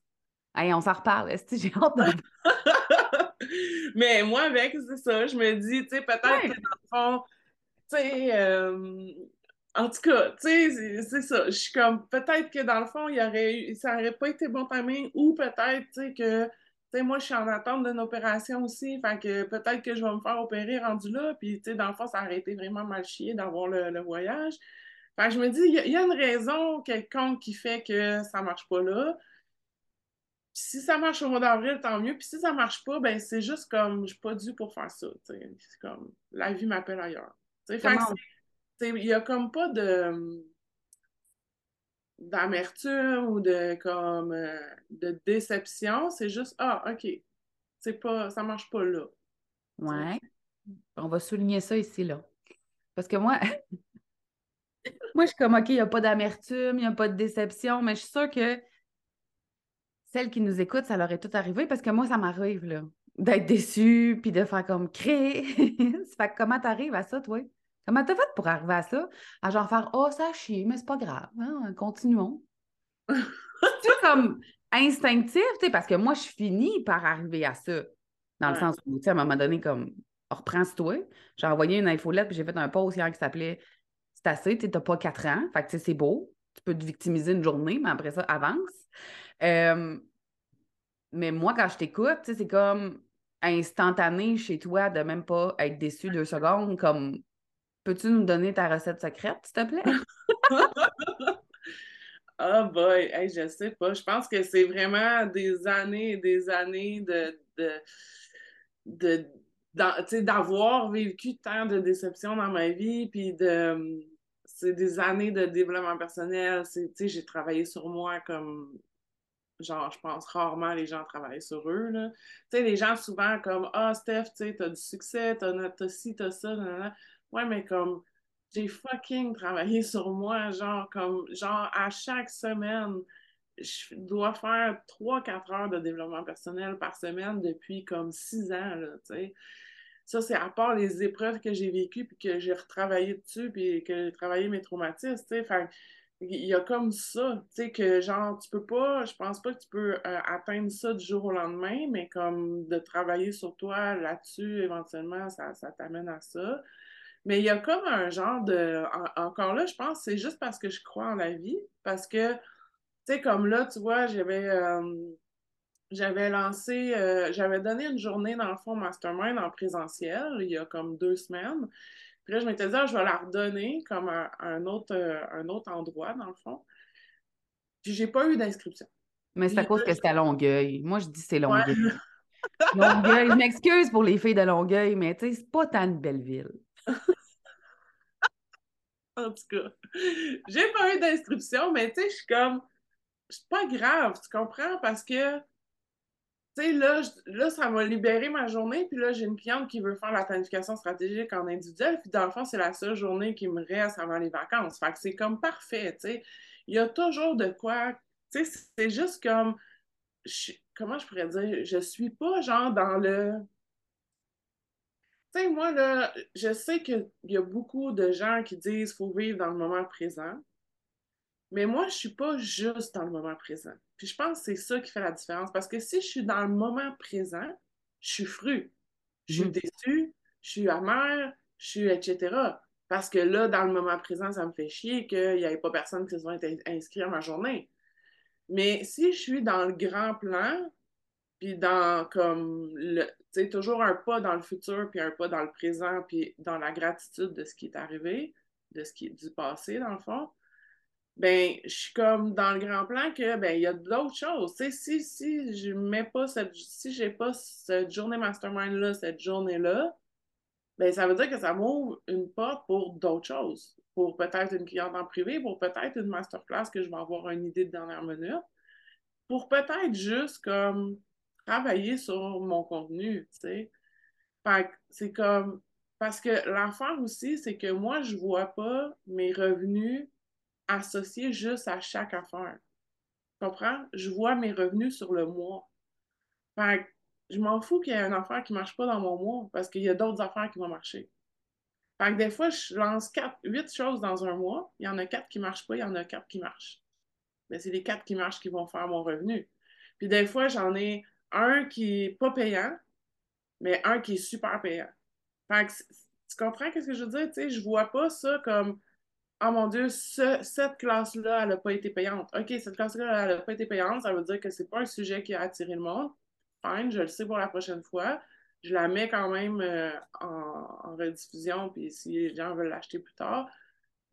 Allez, on s'en reparle. Est-ce que j'ai hâte de. (laughs) (laughs) mais moi, avec, c'est ça. Je me dis, tu sais, peut-être que dans le fond, tu sais, euh, en tout cas, tu sais, c'est ça. Je suis comme, peut-être que dans le fond, il y aurait ça n'aurait pas été bon timing ou peut-être, tu sais, que, tu sais, moi, je suis en attente d'une opération aussi. Fait que peut-être que je vais me faire opérer rendu là. Puis, tu sais, dans le fond, ça aurait été vraiment mal chié d'avoir le, voyage. Fait que je me dis, il y, a une raison quelconque qui fait que ça marche pas là. Puis si ça marche au mois d'avril, tant mieux. Puis si ça marche pas, ben c'est juste comme, je suis pas dû pour faire ça. C'est comme, la vie m'appelle ailleurs. Fait il y a comme pas de d'amertume ou de comme euh, de déception, c'est juste ah OK, c'est pas ça marche pas là. Ouais. On va souligner ça ici là. Parce que moi (laughs) moi je suis comme OK, il n'y a pas d'amertume, il n'y a pas de déception, mais je suis sûre que celles qui nous écoutent, ça leur est tout arrivé parce que moi ça m'arrive là d'être déçue puis de faire comme créer. fait que comment t'arrives à ça toi? Comment t'as fait pour arriver à ça? À genre faire Oh, ça chie, mais c'est pas grave, hein, continuons. (laughs) c'est comme instinctif, tu sais, parce que moi, je finis par arriver à ça. Dans le sens où, tu sais, à un moment donné, comme reprends-toi. J'ai envoyé une infolette, puis j'ai fait un post hier qui s'appelait C'est assez, tu n'as pas quatre ans, fait que tu sais, c'est beau. Tu peux te victimiser une journée, mais après ça, avance. Euh, mais moi, quand je t'écoute, c'est comme instantané chez toi de même pas être déçu deux secondes, comme Peux-tu nous donner ta recette secrète, s'il te plaît? (laughs) oh boy, je sais pas. Je pense que c'est vraiment des années et des années de, de, d'avoir vécu tant de déceptions dans ma vie, puis de c'est des années de développement personnel. J'ai travaillé sur moi comme genre, je pense rarement les gens travaillent sur eux. Tu sais, les gens souvent comme Ah, Steph, tu t'as du succès, t'as, as ci, t'as ça, Ouais, mais comme j'ai fucking travaillé (laughs) sur moi, genre comme genre à chaque semaine, je dois faire 3-4 heures de développement personnel par semaine depuis comme 6 ans, tu sais. Ça, c'est à part les épreuves que j'ai vécues, puis que j'ai retravaillé dessus, puis que j'ai travaillé mes traumatismes, tu sais. Il y a comme ça, tu sais, que genre, tu peux pas, je pense pas que tu peux euh, atteindre ça du jour au lendemain, mais comme de travailler sur toi là-dessus, éventuellement, ça, ça t'amène à ça. Mais il y a comme un genre de. encore là, je pense c'est juste parce que je crois en la vie. Parce que, tu sais, comme là, tu vois, j'avais. Euh, j'avais lancé, euh, j'avais donné une journée dans le fond mastermind en présentiel il y a comme deux semaines. Puis là, je m'étais dit, ah, je vais la redonner comme un, autre, euh, un autre endroit, dans le fond. Puis j'ai pas eu d'inscription. Mais c'est à cause que c'était à Longueuil. Moi, je dis c'est Longueuil. (laughs) Longueuil, je m'excuse pour les filles de Longueuil, mais tu sais, c'est pas tant une belle ville. (laughs) en tout cas, j'ai pas eu d'instruction, mais tu sais, je suis comme, c'est pas grave, tu comprends? Parce que, tu sais, là, là, ça va libérer ma journée, puis là, j'ai une cliente qui veut faire la planification stratégique en individuel, puis dans le fond, c'est la seule journée qui me reste avant les vacances. Fait que c'est comme parfait, tu sais. Il y a toujours de quoi, tu sais, c'est juste comme, comment je pourrais dire, je suis pas genre dans le tu sais, moi, là, je sais qu'il y a beaucoup de gens qui disent qu'il faut vivre dans le moment présent. Mais moi, je suis pas juste dans le moment présent. Puis je pense que c'est ça qui fait la différence. Parce que si je suis dans le moment présent, je suis fru. Je suis mm. déçue, je suis amère, je suis etc. Parce que là, dans le moment présent, ça me fait chier qu'il n'y ait pas personne qui se soit inscrit à ma journée. Mais si je suis dans le grand plan, puis dans comme le tu sais toujours un pas dans le futur puis un pas dans le présent puis dans la gratitude de ce qui est arrivé de ce qui est du passé dans le fond ben je suis comme dans le grand plan que ben il y a d'autres choses. Tu sais si si je mets pas cette si j'ai pas cette journée mastermind là cette journée là ben ça veut dire que ça m'ouvre une porte pour d'autres choses. Pour peut-être une cliente en privé pour peut-être une masterclass que je vais avoir une idée de dernière minute. Pour peut-être juste comme travailler sur mon contenu, tu sais. C'est comme parce que l'affaire aussi, c'est que moi, je vois pas mes revenus associés juste à chaque affaire. Tu comprends? Je vois mes revenus sur le mois. Fait je m'en fous qu'il y ait une affaire qui marche pas dans mon mois parce qu'il y a d'autres affaires qui vont marcher. Fait que des fois, je lance quatre, huit choses dans un mois. Il y en a quatre qui marchent pas, il y en a quatre qui marchent. Mais c'est les quatre qui marchent qui vont faire mon revenu. Puis des fois, j'en ai un qui est pas payant, mais un qui est super payant. Fait que tu comprends ce que je veux dire? Tu sais, vois pas ça comme Oh mon Dieu, cette classe-là, elle n'a pas été payante. OK, cette classe-là, elle n'a pas été payante, ça veut dire que c'est pas un sujet qui a attiré le monde. Fine, je le sais pour la prochaine fois. Je la mets quand même euh, en, rediffusion, puis si les gens veulent l'acheter plus tard.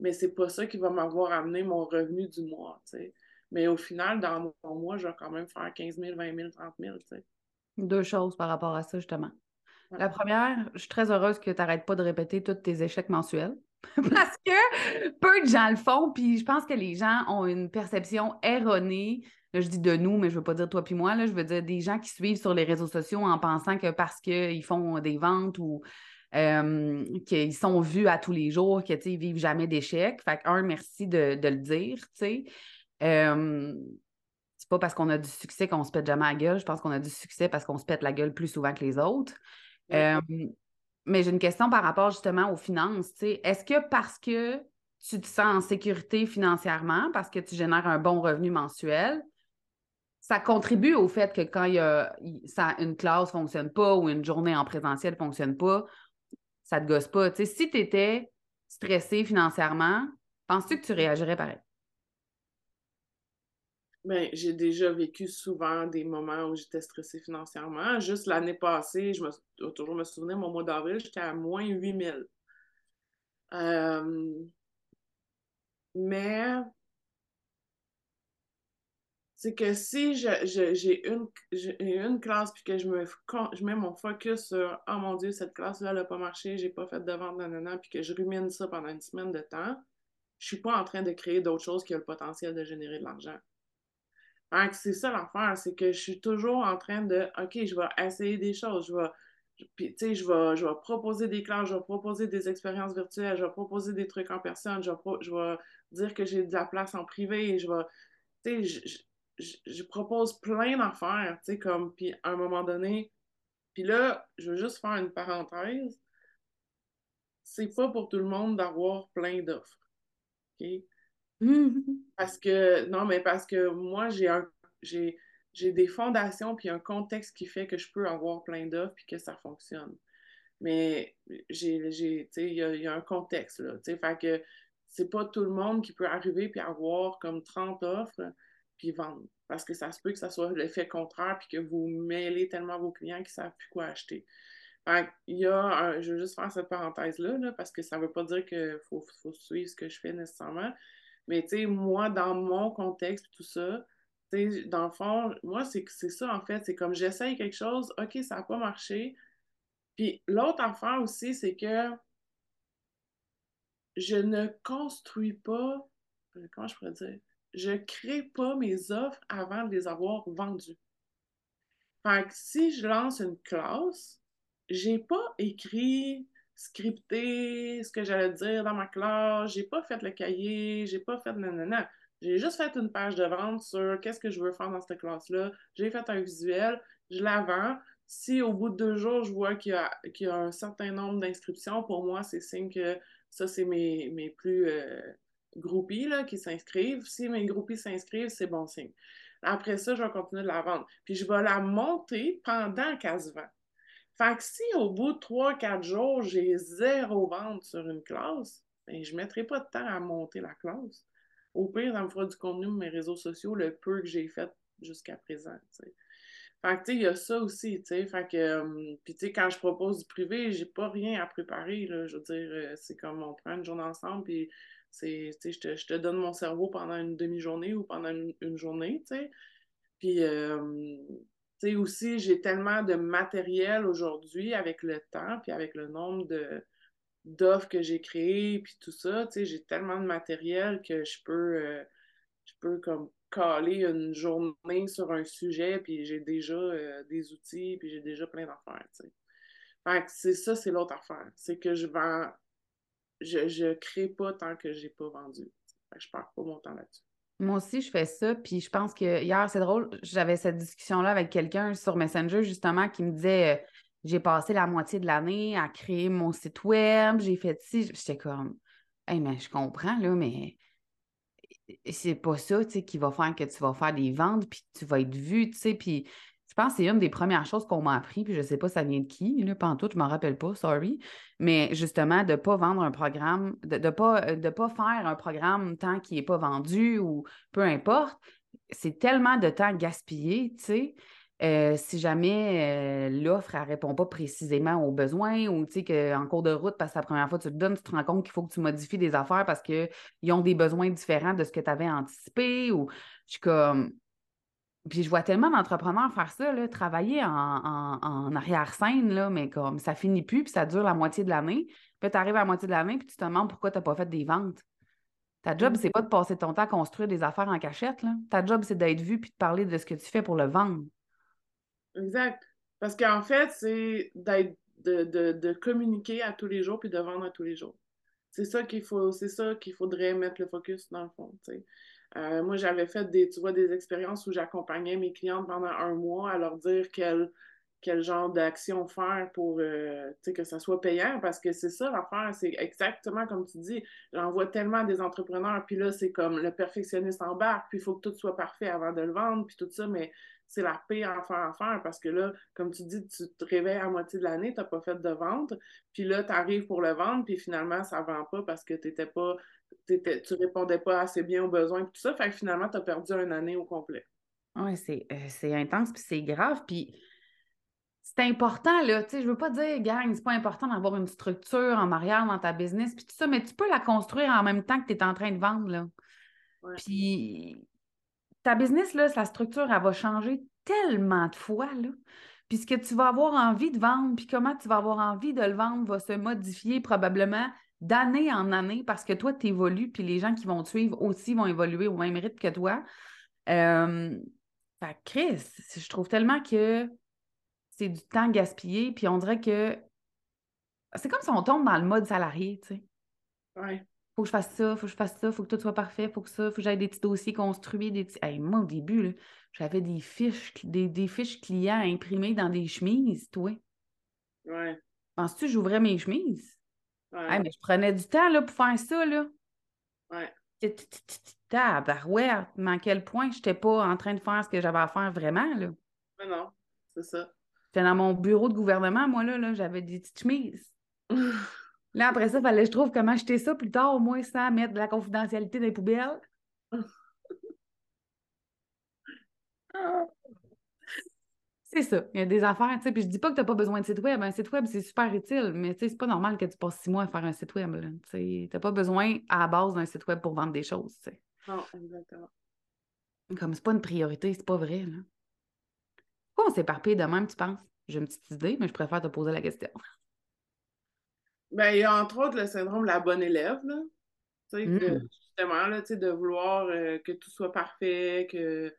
Mais c'est pas ça qui va m'avoir amené mon revenu du mois, tu sais. Mais au final, dans mon mois, je vais quand même faire 15 000, 20 000, 30 000, tu sais. Deux choses par rapport à ça, justement. La première, je suis très heureuse que tu n'arrêtes pas de répéter tous tes échecs mensuels. (laughs) Parce que peu de gens le font, puis je pense que les gens ont une perception erronée. Là, je dis de nous, mais je ne veux pas dire toi puis moi. Là, je veux dire des gens qui suivent sur les réseaux sociaux en pensant que parce qu'ils font des ventes ou euh, qu'ils sont vus à tous les jours, qu'ils ne vivent jamais d'échecs. Fait un, merci de, le dire. tu Euh, c'est pas parce qu'on a du succès qu'on se pète jamais la gueule. Je pense qu'on a du succès parce qu'on se pète la gueule plus souvent que les autres. Euh, mais j'ai une question par rapport justement aux finances. Est-ce que parce que tu te sens en sécurité financièrement, parce que tu génères un bon revenu mensuel, ça contribue au fait que quand y a, une classe ne fonctionne pas ou une journée en présentiel ne fonctionne pas, ça ne te gosse pas. si tu étais stressé financièrement, penses-tu que tu réagirais pareil? Ben, j'ai déjà vécu souvent des moments où j'étais stressée financièrement. Juste l'année passée, je me toujours me souvenir, mon mois d'avril, j'étais à moins 8000. Euh, mais c'est que si j'ai une, une classe puis que je me je mets mon focus sur Oh mon Dieu, cette classe-là, n'a pas marché, j'ai pas fait de vente, nanana, puis que je rumine ça pendant une semaine de temps, je suis pas en train de créer d'autres choses qui ont le potentiel de générer de l'argent c'est ça l'affaire, c'est que je suis toujours en train de, OK, je vais essayer des choses, je vais, puis, je vais, je vais proposer des classes, je vais proposer des expériences virtuelles, je vais proposer des trucs en personne, je vais, je vais dire que j'ai de la place en privé, je vais, tu je, je, propose plein d'affaires, tu sais, comme, puis à un moment donné, puis là, je veux juste faire une parenthèse, c'est pas pour tout le monde d'avoir plein d'offres? (laughs) Parce que, non, mais parce que moi, j'ai un, j'ai, j'ai des fondations puis un contexte qui fait que je peux avoir plein d'offres puis que ça fonctionne. Mais j'ai, j'ai il y a, y a, un contexte, là, tu sais, fait que c'est pas tout le monde qui peut arriver puis avoir comme 30 offres puis vendre. Parce que ça se peut que ça soit l'effet contraire puis que vous mêlez tellement vos clients qu'ils savent plus quoi acheter. Il y a je veux juste faire cette parenthèse-là, là, parce que ça veut pas dire qu'il faut, faut suivre ce que je fais nécessairement, mais tu sais, moi, dans mon contexte, tout ça, tu sais, dans le fond, moi, c'est ça, en fait. C'est comme j'essaye quelque chose, OK, ça n'a pas marché. Puis l'autre affaire aussi, c'est que je ne construis pas, euh, comment je pourrais dire, je crée pas mes offres avant de les avoir vendues. Fait que si je lance une classe, j'ai pas écrit scripté ce que j'allais dire dans ma classe, j'ai pas fait le cahier, j'ai pas fait nanana. J'ai juste fait une page de vente sur qu'est-ce que je veux faire dans cette classe-là. J'ai fait un visuel, je la vends. Si au bout de deux jours, je vois qu'il y, a, un certain nombre d'inscriptions, pour moi, c'est signe que ça, c'est mes, mes plus euh, groupies là, qui s'inscrivent. Si mes groupies s'inscrivent, c'est bon signe. Après ça, je vais continuer de la vendre. Puis je vais la monter pendant qu'elle se vend. Fait que si au bout de 3-4 jours, j'ai zéro vente sur une classe, ben, je ne mettrai pas de temps à monter la classe. Au pire, ça me fera du contenu sur mes réseaux sociaux, le peu que j'ai fait jusqu'à présent. Fait que, tu il y a ça aussi, tu sais. Fait que, euh, puis, tu sais, quand je propose du privé, j'ai pas rien à préparer, là. Je veux dire, euh, c'est comme on prend une journée ensemble, puis c'est, tu sais, je te, donne mon cerveau pendant une demi-journée ou pendant une, journée, tu sais. Puis, euh, aussi, j'ai tellement de matériel aujourd'hui avec le temps, puis avec le nombre d'offres que j'ai créées, puis tout ça, tu sais, j'ai tellement de matériel que je peux, euh, je peux comme caler une journée sur un sujet, puis j'ai déjà euh, des outils, puis j'ai déjà plein d'affaires, tu sais. Fait que c'est ça, c'est l'autre affaire. C'est que je vends... Je, je crée pas tant que j'ai pas vendu. Fait que je perds pas mon temps là-dessus. Moi aussi, je fais ça. Puis je pense que hier, c'est drôle, j'avais cette discussion-là avec quelqu'un sur Messenger, justement, qui me disait euh, j'ai passé la moitié de l'année à créer mon site web, j'ai fait ci. J'étais comme, hey, mais je comprends, là, mais c'est pas ça, tu sais, qui va faire que tu vas faire des ventes, puis tu vas être vu, tu sais, puis je pense que c'est une des premières choses qu'on m'a appris, puis je sais pas ça vient de qui, là, pas tout, je m'en rappelle pas, sorry, mais justement, de pas vendre un programme, de ne pas, de pas faire un programme tant qu'il n'est pas vendu ou peu importe, c'est tellement de temps gaspillé, tu sais, euh, si jamais euh, l'offre ne répond pas précisément aux besoins ou tu sais qu'en cours de route, parce que la première fois tu te donnes, tu te rends compte qu'il faut que tu modifies des affaires parce qu'ils ont des besoins différents de ce que tu avais anticipé ou je suis comme. Puis je vois tellement d'entrepreneurs faire ça, là, travailler en, arrière-scène, là, mais comme ça finit plus, puis ça dure la moitié de l'année. Puis tu arrives à la moitié de l'année, puis tu te demandes pourquoi tu n'as pas fait des ventes. Ta job, c'est pas de passer ton temps à construire des affaires en cachette. Là. Ta job, c'est d'être vu puis de parler de ce que tu fais pour le vendre. Exact. Parce qu'en fait, c'est d'être de, de, de, communiquer à tous les jours puis de vendre à tous les jours. C'est ça qu'il faut, c'est ça qu'il faudrait mettre le focus dans le fond. Euh, moi, j'avais fait des, tu vois, des expériences où j'accompagnais mes clientes pendant un mois à leur dire quelle, quel genre d'action faire pour euh, que ça soit payant parce que c'est ça l'affaire, c'est exactement comme tu dis, j'en vois tellement des entrepreneurs, puis là, c'est comme le perfectionniste embarque, puis il faut que tout soit parfait avant de le vendre, puis tout ça, mais c'est la pire affaire à faire parce que là, comme tu dis, tu te réveilles à moitié de l'année, tu n'as pas fait de vente, puis là, tu arrives pour le vendre, puis finalement, ça ne vend pas parce que t'étais pas, t'étais, tu répondais pas assez bien aux besoins, puis tout ça, fait que finalement, tu as perdu une année au complet. Oui, c'est, euh, intense, puis c'est grave, puis c'est important, là, tu sais, je veux pas dire, gang, c'est pas important d'avoir une structure en arrière dans ta business, puis tout ça, mais tu peux la construire en même temps que tu es en train de vendre, là. Puis ta business, là, sa structure, elle va changer tellement de fois, là. Puis ce que tu vas avoir envie de vendre, puis comment tu vas avoir envie de le vendre va se modifier probablement d'année en année parce que toi, tu évolues, puis les gens qui vont te suivre aussi vont évoluer au même rythme que toi. Euh, fait Chris, je trouve tellement que c'est du temps gaspillé, puis on dirait que c'est comme si on tombe dans le mode salarié, tu sais. Ouais faut que je fasse ça, faut que je fasse ça, faut que tout soit parfait, faut que ça, faut que j'aille des petits dossiers construits, des petits. moi, au début, j'avais des fiches, des, fiches clients imprimées dans des chemises, toi. Ouais. Penses-tu que j'ouvrais mes chemises? Ouais. mais je prenais du temps là, pour faire ça, là. Ouais. Tabarouette, mais à quel point je n'étais pas en train de faire ce que j'avais à faire vraiment, là. Mais non, c'est ça. J'étais dans mon bureau de gouvernement, moi, là, là j'avais des petites chemises. Là, après ça, il fallait que je trouve comment acheter ça plus tard, au moins sans mettre de la confidentialité dans les poubelles. (laughs) C'est ça. Il y a des affaires, tu sais. Puis je dis pas que tu n'as pas besoin de site web. Un site web, c'est super utile, mais tu sais, c'est pas normal que tu passes six mois à faire un site web. Tu n'as pas besoin à la base d'un site web pour vendre des choses, tu sais. Non, exactement. Comme c'est pas une priorité, c'est pas vrai, là. Pourquoi on s'éparpille de même, tu penses? J'ai une petite idée, mais je préfère te poser la question. Ben, il y a entre autres le syndrome de la bonne élève, là. Tu sais, mm. justement, là, tu sais, de vouloir euh, que tout soit parfait, que,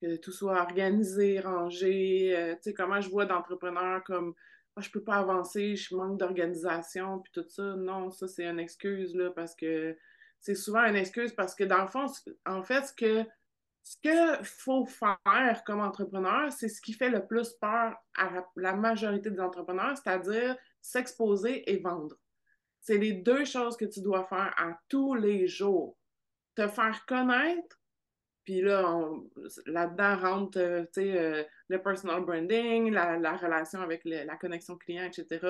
que tout soit organisé, rangé. Euh, tu sais, comment je vois d'entrepreneurs comme ah, je peux pas avancer, je manque d'organisation, puis tout ça. Non, ça, c'est une excuse, là, parce que c'est souvent une excuse parce que dans le fond, en fait, ce que ce qu'il faut faire comme entrepreneur, c'est ce qui fait le plus peur à la majorité des entrepreneurs, c'est-à-dire s'exposer et vendre. C'est les deux choses que tu dois faire à tous les jours. Te faire connaître, puis là, là-dedans rentre euh, euh, le personal branding, la, relation avec la connexion client, etc.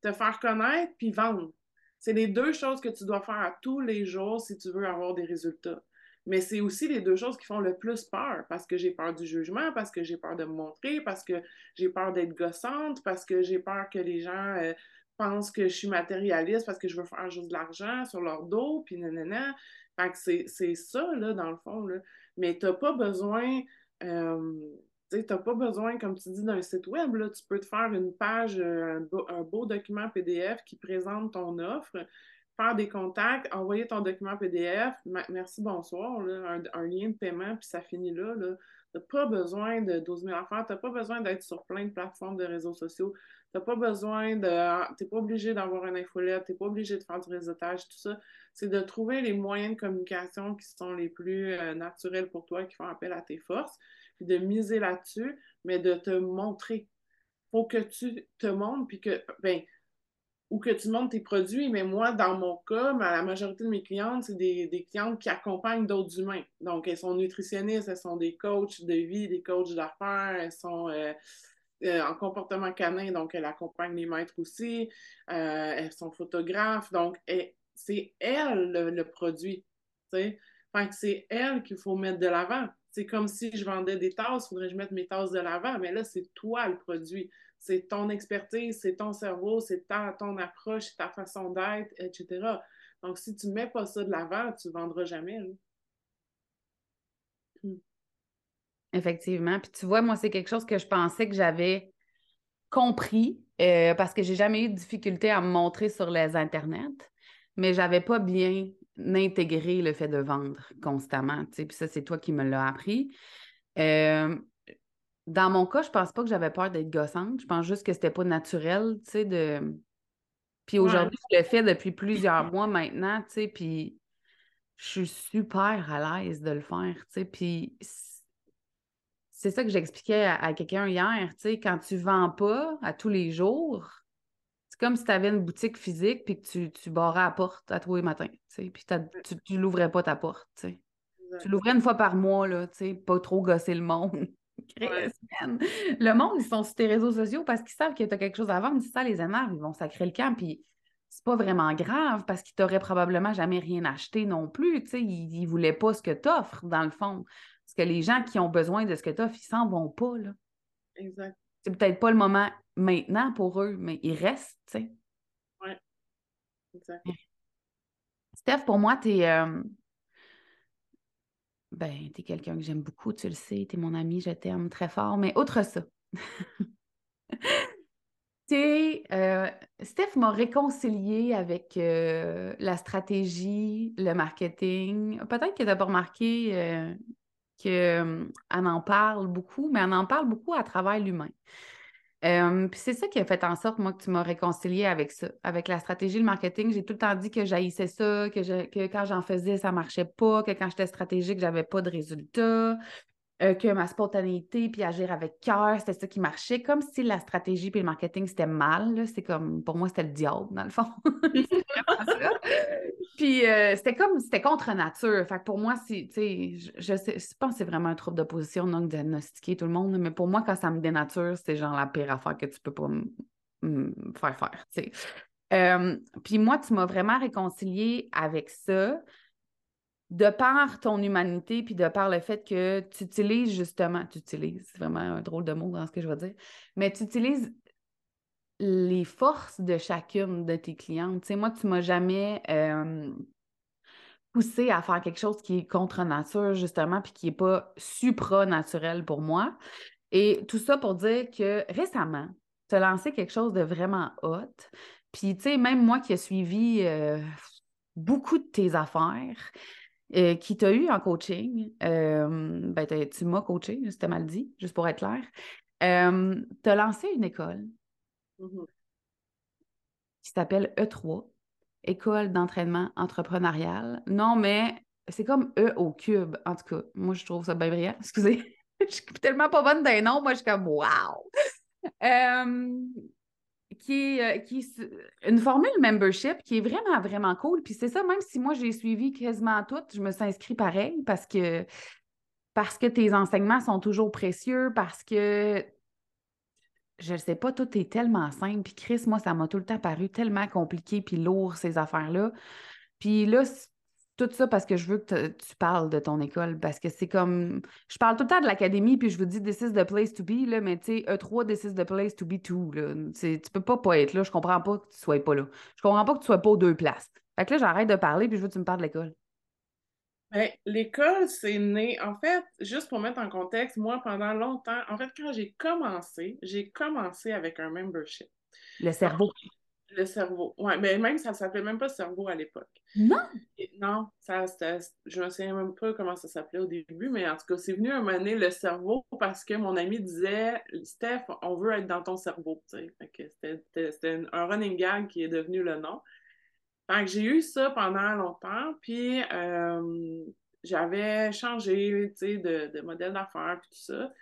Te faire connaître, puis vendre. C'est les deux choses que tu dois faire tous les jours si tu veux avoir des résultats. Mais c'est aussi les deux choses qui font le plus peur, parce que j'ai peur du jugement, parce que j'ai peur de me montrer, parce que j'ai peur d'être gossante, parce que j'ai peur que les gens euh, pensent que je suis matérialiste, parce que je veux faire juste de l'argent sur leur dos, puis nanana. Fait que c'est ça, là, dans le fond, là. Mais t'as pas besoin... Euh, tu n'as pas besoin, comme tu dis, d'un site web. Là. Tu peux te faire une page, euh, un beau, document PDF qui présente ton offre, faire des contacts, envoyer ton document PDF, merci, bonsoir, un, lien de paiement, puis ça finit là. là. N'as pas besoin de 12 000 affaires, tu n'as pas besoin d'être sur plein de plateformes de réseaux sociaux, tu n'as pas besoin de. Tu n'es pas obligé d'avoir une infolette, tu n'es pas obligé de faire du réseautage, tout ça. C'est de trouver les moyens de communication qui sont les plus euh, naturels pour toi, qui font appel à tes forces, puis de miser là-dessus, mais de te montrer. Faut que tu te montres, puis que. Ben, ou que tu montes tes produits, mais moi, dans mon cas, la majorité de mes clientes, c'est des, des, clientes qui accompagnent d'autres humains. Donc, elles sont nutritionnistes, elles sont des coachs de vie, des coachs d'affaires, elles sont euh, euh, en comportement canin, donc elles accompagnent les maîtres aussi, euh, elles sont photographes, donc c'est elles le, produit. c'est elles qu'il faut mettre de l'avant. C'est comme si je vendais des tasses, il faudrait que je mette mes tasses de l'avant, mais là, c'est toi le produit c'est ton expertise, c'est ton cerveau, c'est ta, ton approche, ta façon d'être, etc. Donc, si tu ne mets pas ça de l'avant, tu ne vendras jamais. Hmm. Effectivement. Puis tu vois, moi, c'est quelque chose que je pensais que j'avais compris euh, parce que j'ai jamais eu de difficulté à me montrer sur les internets, mais j'avais pas bien intégré le fait de vendre constamment. Puis ça, c'est toi qui me l'as appris. Euh, dans mon cas, je pense pas que j'avais peur d'être gossante. Je pense juste que c'était pas naturel, tu sais, de. Puis aujourd'hui, je le fais depuis plusieurs (laughs) mois maintenant, tu sais, puis je suis super à l'aise de le faire, tu sais, puis c'est ça que j'expliquais à, quelqu'un hier, tu sais, quand tu vends pas à tous les jours, c'est comme si tu avais une boutique physique puis que tu, tu barrais la porte à tous les matins, tu sais, puis tu, tu l'ouvrais pas ta porte, tu sais. Tu l'ouvrais une fois par mois, là, tu sais, pas trop gosser le monde. Le monde, ils sont sur tes réseaux sociaux parce qu'ils savent que tu as quelque chose à vendre. Si ça les énerve, ils vont sacrer le camp. Puis c'est pas vraiment grave parce qu'ils t'auraient probablement jamais rien acheté non plus. Tu sais, ils, ne voulaient pas ce que tu offres, dans le fond. Parce que les gens qui ont besoin de ce que tu offres, ils s'en vont pas. Là. Exact. C'est peut-être pas le moment maintenant pour eux, mais ils restent, tu sais. Oui. Exact. Steph, pour moi, tu es. Euh, ben, t'es quelqu'un que j'aime beaucoup, tu le sais, t'es mon ami, je t'aime très fort, mais autre ça. (laughs) euh, Steph m'a réconcilié avec euh, la stratégie, le marketing. Peut-être que tu pas remarqué euh, qu'elle en parle beaucoup, mais elle en parle beaucoup à travers l'humain. Puis c'est ça qui a fait en sorte, moi, que tu m'as réconcilié avec ça, avec la stratégie, le marketing. J'ai tout le temps dit que j'haïssais ça, que, que quand j'en faisais, ça marchait pas, que quand j'étais stratégique, j'avais pas de résultats, euh, que ma spontanéité puis agir avec cœur, c'était ça qui marchait, comme si la stratégie puis le marketing, c'était mal. C'est comme, pour moi, c'était le diable, dans le fond. (laughs) puis euh, c'était comme, c'était contre nature. Fait que pour moi, je, sais, je pense que c'est vraiment un trouble d'opposition, donc diagnostiquer tout le monde, mais pour moi, quand ça me dénature, c'est genre la pire affaire que tu peux pas me faire faire, euh, puis moi, tu m'as vraiment réconcilié avec ça de par ton humanité, puis de par le fait que tu utilises justement, tu utilises, c'est vraiment un drôle de mot dans ce que je veux dire, mais tu utilises les forces de chacune de tes clientes. Tu sais, moi, tu m'as jamais euh, poussé à faire quelque chose qui est contre nature, justement, puis qui n'est pas supranaturel pour moi. Et tout ça pour dire que récemment, tu as lancé quelque chose de vraiment hot. Puis, tu sais, même moi qui ai suivi beaucoup de tes affaires, euh, qui t'a eu en coaching. Euh, ben, tu m'as coaché, c'était mal dit, juste pour être clair. Euh, tu as lancé une école mm-hmm. qui s'appelle E3, École d'entraînement entrepreneurial. Non, mais c'est comme E au cube, en tout cas. Moi, je trouve ça bien brillant. (laughs) Excusez. je suis tellement pas bonne d'un nom. Moi, je suis comme wow! Qui est, euh, qui une formule membership qui est vraiment, vraiment cool. Puis c'est ça, même si moi j'ai suivi quasiment toutes, je me suis inscrite pareil parce que, parce que tes enseignements sont toujours précieux, parce que je ne sais pas, tout est tellement simple. Puis Chris, moi, ça m'a tout le temps paru tellement compliqué puis lourd, ces affaires-là. Puis là, tout ça parce que je veux que tu parles de ton école, parce que c'est comme. Je parle tout le temps de l'académie, puis je vous dis, this is the place to be, là, mais tu sais, E3, this is the place to be too. Là. Tu peux pas pas être là. Je comprends pas que tu sois pas là. Je comprends pas que tu sois pas aux deux places. Fait que là, j'arrête de parler, puis je veux que tu me parles de l'école. Bien, l'école, c'est né. En fait, juste pour mettre en contexte, moi, pendant longtemps, en fait, quand j'ai commencé, j'ai commencé avec un membership. Le cerveau. Le cerveau. Oui, mais même ça s'appelait même pas cerveau à l'époque. Non? non, ça, je ne me souviens même pas comment ça s'appelait au début, mais en tout cas, c'est venu un moment donné le cerveau parce que mon ami disait Steph, on veut être dans ton cerveau. C'était un running gag qui est devenu le nom. J'ai eu ça pendant longtemps, puis euh, j'avais changé de, de modèle d'affaires, puis tout ça.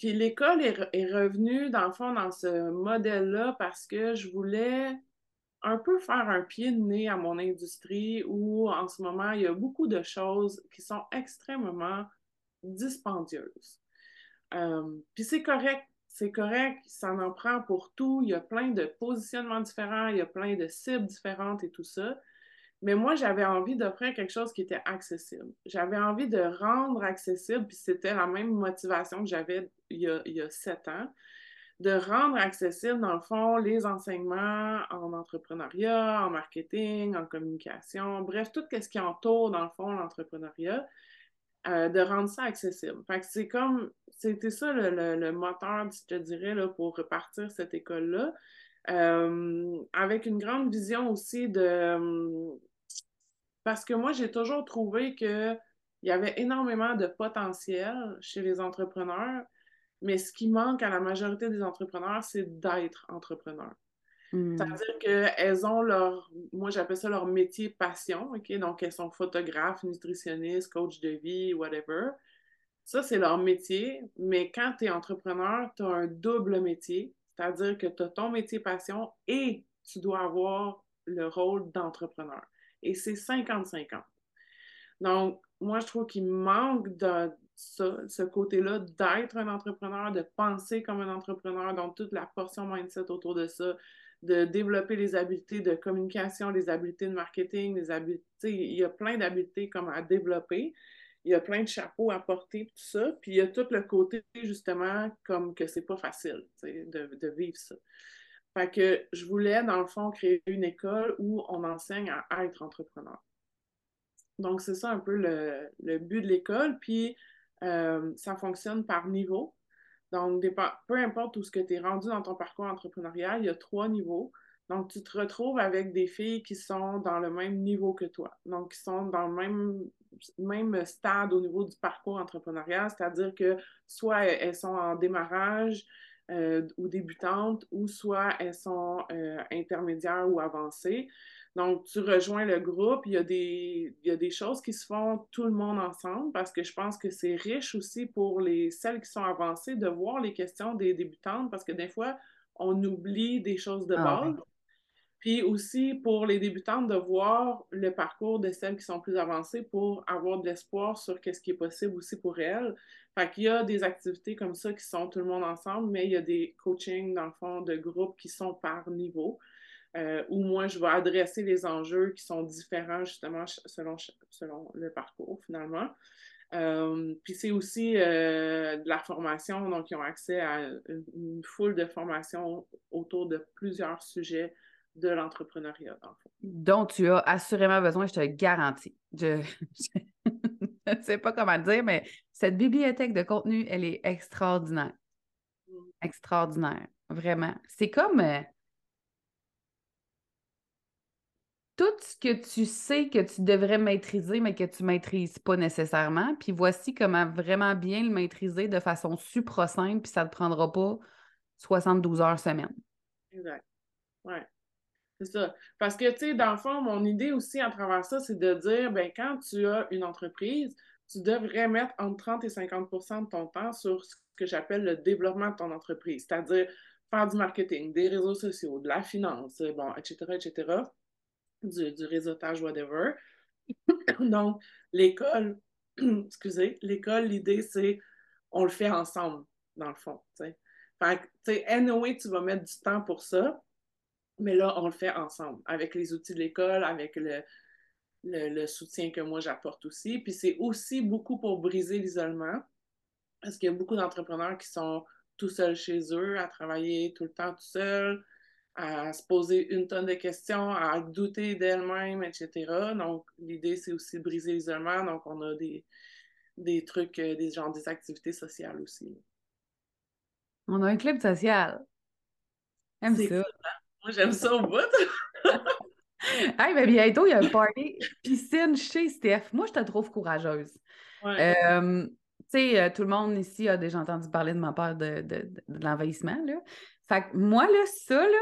Puis l'école est, est, revenue, dans le fond, dans ce modèle-là parce que je voulais un peu faire un pied de nez à mon industrie où, en ce moment, il y a beaucoup de choses qui sont extrêmement dispendieuses. Euh, puis c'est correct, c'est correct, ça en prend pour tout. Il y a plein de positionnements différents, il y a plein de cibles différentes et tout ça. Mais moi, j'avais envie d'offrir quelque chose qui était accessible. J'avais envie de rendre accessible, puis c'était la même motivation que j'avais il, y a sept ans, de rendre accessible, dans le fond, les enseignements en entrepreneuriat, en marketing, en communication, bref, tout ce qui entoure, dans le fond, l'entrepreneuriat, euh, de rendre ça accessible. Fait que c'est comme, c'était ça le, moteur, je te dirais, là, pour repartir cette école-là, euh, avec une grande vision aussi de parce que moi, j'ai toujours trouvé qu'il y avait énormément de potentiel chez les entrepreneurs, mais ce qui manque à la majorité des entrepreneurs, c'est d'être entrepreneur. Hmm. C'est-à-dire qu'elles ont leur, moi j'appelle ça leur métier passion, OK? Donc elles sont photographes, nutritionnistes, coach de vie, whatever. Ça, c'est leur métier, mais quand tu es entrepreneur, tu as un double métier, c'est-à-dire que tu as ton métier passion et tu dois avoir le rôle d'entrepreneur et c'est 50-50. Donc, moi, je trouve qu'il manque de ça, ce côté-là d'être un entrepreneur, de penser comme un entrepreneur, donc toute la portion mindset autour de ça, de développer les habiletés de communication, les habiletés de marketing, les habiletés, il y a plein d'habiletés comme à développer. Il y a plein de chapeaux à porter, tout ça. Puis il y a tout le côté, justement, comme que c'est pas facile de, de vivre ça. Fait que je voulais, dans le fond, créer une école où on enseigne à être entrepreneur. Donc, c'est ça un peu le, but de l'école. Puis, euh, ça fonctionne par niveau. Donc, peu importe où ce que tu es rendu dans ton parcours entrepreneurial, il y a trois niveaux. Donc, tu te retrouves avec des filles qui sont dans le même niveau que toi. Donc, qui sont dans le même, même stade au niveau du parcours entrepreneurial, c'est-à-dire que soit elles sont en démarrage, euh, ou débutantes, ou soit elles sont euh, intermédiaires ou avancées. Donc, tu rejoins le groupe, il y, a des, il y a des choses qui se font tout le monde ensemble parce que je pense que c'est riche aussi pour les celles qui sont avancées de voir les questions des débutantes parce que des fois, on oublie des choses de ah base. Puis aussi pour les débutantes de voir le parcours de celles qui sont plus avancées pour avoir de l'espoir sur ce qui est possible aussi pour elles. Fait qu'il y a des activités comme ça qui sont tout le monde ensemble, mais il y a des coachings dans le fond de groupe qui sont par niveau. Euh, où moi, je vais adresser les enjeux qui sont différents justement selon, selon le parcours finalement. Euh, puis c'est aussi euh, de la formation, donc ils ont accès à une foule de formations autour de plusieurs sujets de l'entrepreneuriat, dans le fond. Dont tu as assurément besoin, je te le garantis. Je ne (laughs) sais pas comment dire, mais cette bibliothèque de contenu, elle est extraordinaire. Mm. Extraordinaire, vraiment. C'est comme euh, tout ce que tu sais que tu devrais maîtriser, mais que tu ne maîtrises pas nécessairement. Puis voici comment vraiment bien le maîtriser de façon super simple, puis ça ne te prendra pas 72 heures semaine. Exact. Ouais. C'est ça. Parce que, tu sais, dans le fond, mon idée aussi à travers ça, c'est de dire, ben quand tu as une entreprise, tu devrais mettre entre 30 et 50% de ton temps sur ce que j'appelle le développement de ton entreprise, c'est-à-dire faire du marketing, des réseaux sociaux, de la finance, bon, etc., etc., du, du réseautage, whatever. (coughs) Donc, l'école, (coughs) excusez, l'école, l'idée, c'est on le fait ensemble, dans le fond. Fait que, tu sais, anyway, tu vas mettre du temps pour ça. Mais là, on le fait ensemble, avec les outils de l'école, avec le, le, soutien que moi j'apporte aussi. Puis c'est aussi beaucoup pour briser l'isolement, parce qu'il y a beaucoup d'entrepreneurs qui sont tout seuls chez eux, à travailler tout le temps tout seul, à se poser une tonne de questions, à douter d'elles-mêmes, etc. Donc, l'idée, c'est aussi de briser l'isolement. Donc, on a des, des trucs, euh, des genres des activités sociales aussi. On a un club social. J'aime ça. Moi, j'aime ça au bout. (laughs) hey, mais bientôt, il y a un party piscine chez Steph. Moi, je te trouve courageuse. Ouais. Euh, tu sais, euh, tout le monde ici a déjà entendu parler de ma peur de, de, de, de l'envahissement. Fait que moi, là, ça, là,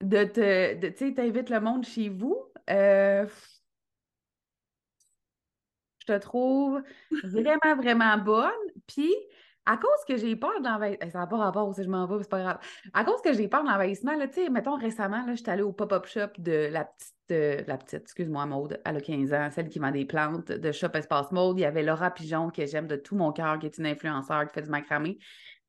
de te, de, tu sais, t'invites le monde chez vous, euh, je te trouve vraiment, vraiment bonne. Puis, à cause que j'ai peur de l'envahissement, ça n'a pas rapport si je m'en vais, c'est pas grave. À cause que j'ai peur de l'envahissement, là, tu sais, mettons récemment, là, j'étais allée au pop-up shop de la petite, la petite, excuse-moi, Maude, elle a 15 ans, celle qui vend des plantes de Shop Espace Maude. Il y avait Laura Pigeon, que j'aime de tout mon cœur, qui est une influenceure, qui fait du macramé,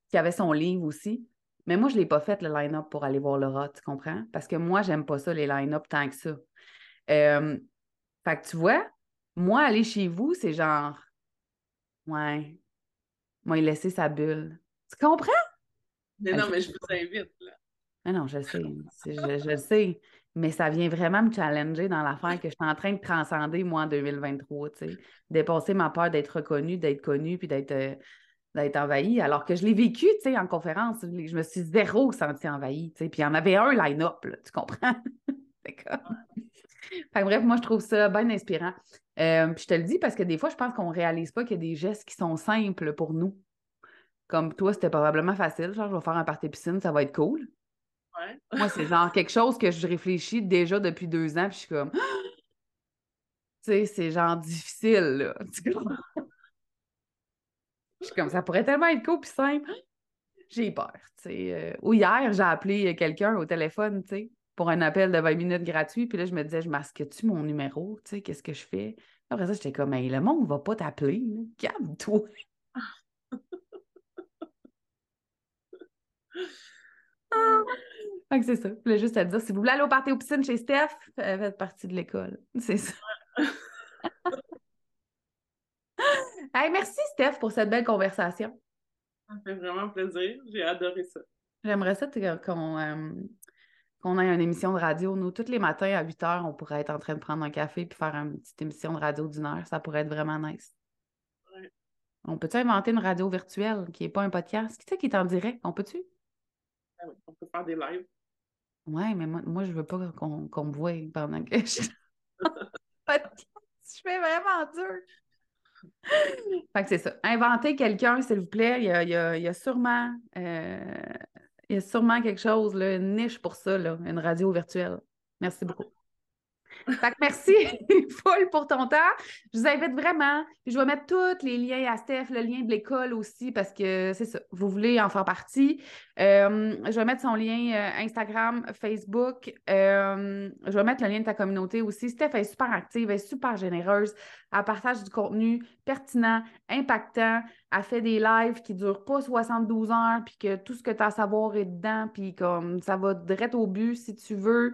qui avait son livre aussi. Mais moi, je ne l'ai pas fait, le line-up, pour aller voir Laura, tu comprends? Parce que moi, j'aime pas ça, les line-up, tant que ça. Euh, fait que tu vois, moi, aller chez vous, c'est genre, ouais, il laissé sa bulle. Tu comprends? Mais non, mais je vous invite, là. Ah non, je le sais. Je, je, le sais. Mais ça vient vraiment me challenger dans l'affaire que je suis en train de transcender, moi, en 2023, tu sais. Dépasser ma peur d'être reconnue, d'être connue, puis d'être euh, d'être envahie. Alors que je l'ai vécu, tu sais, en conférence. Je me suis zéro sentie envahie, tu sais. Puis il y en avait un line-up, tu comprends? (laughs) Fait bref, moi, je trouve ça bien inspirant. Euh, puis je te le dis parce que des fois, je pense qu'on ne réalise pas qu'il y a des gestes qui sont simples pour nous. Comme toi, c'était probablement facile. Genre, je vais faire un party piscine, ça va être cool. Ouais. Moi, c'est genre quelque chose que je réfléchis déjà depuis deux ans, puis je suis comme. tu sais, c'est genre difficile, là. (laughs) je suis comme, ça pourrait tellement être cool puis simple. J'ai peur, tu sais. Euh, ou hier, j'ai appelé quelqu'un au téléphone, tu sais pour un appel de 20 minutes gratuit. Puis là, je me disais, je masque-tu mon numéro? Tu sais, qu'est-ce que je fais? Après ça, j'étais comme, le monde ne va pas t'appeler. Calme-toi. ah. Fait que c'est ça. Je voulais juste te dire, si vous voulez aller au party aux piscines chez Steph, euh, faites partie de l'école. C'est ça. hey, merci, Steph, pour cette belle conversation. Ça fait vraiment plaisir. J'ai adoré ça. J'aimerais ça qu'on euh, qu'on ait une émission de radio. Nous, tous les matins à 8 heures, on pourrait être en train de prendre un café puis faire une petite émission de radio d'une heure. Ça pourrait être vraiment nice. Ouais. On peut-tu inventer une radio virtuelle qui n'est pas un podcast? Qui, qui est en direct? On peut-tu? Ah oui, on peut faire des lives. Ouais, mais moi, moi je veux pas qu'on qu me voie pendant que je. (laughs) (laughs) podcast. Je fais vraiment dur. fait que c'est ça. Inventer quelqu'un, s'il vous plaît. Il y a, il y a, il y a sûrement. Euh, il y a sûrement quelque chose, là, une niche pour ça, une radio virtuelle. Merci beaucoup. Merci, (laughs) full, pour ton temps. Je vous invite vraiment. je vais mettre tous les liens à Steph, le lien de l'école aussi, parce que c'est ça, vous voulez en faire partie. Euh, je vais mettre son lien euh, Instagram, Facebook. Euh, je vais mettre le lien de ta communauté aussi. Steph est super active, elle est super généreuse. Elle partage du contenu pertinent, impactant. Elle fait des lives qui ne durent pas 72 heures, puis que tout ce que tu as à savoir est dedans, puis comme ça va direct au but si tu veux.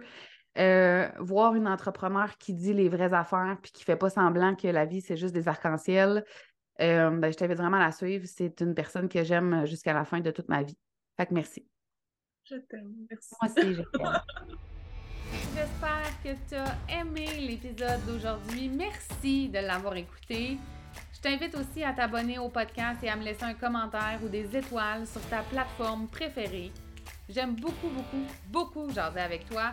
Euh, voir une entrepreneur qui dit les vraies affaires puis qui fait pas semblant que la vie, c'est juste des arcs-en-ciel, euh, ben, je t'invite vraiment à la suivre. C'est une personne que j'aime jusqu'à la fin de toute ma vie. Fait que merci. Je t'aime. Merci. Moi aussi, je t'aime. (laughs) J'espère que tu as aimé l'épisode d'aujourd'hui. Merci de l'avoir écouté. Je t'invite aussi à t'abonner au podcast et à me laisser un commentaire ou des étoiles sur ta plateforme préférée. J'aime beaucoup, beaucoup, beaucoup jaser avec toi.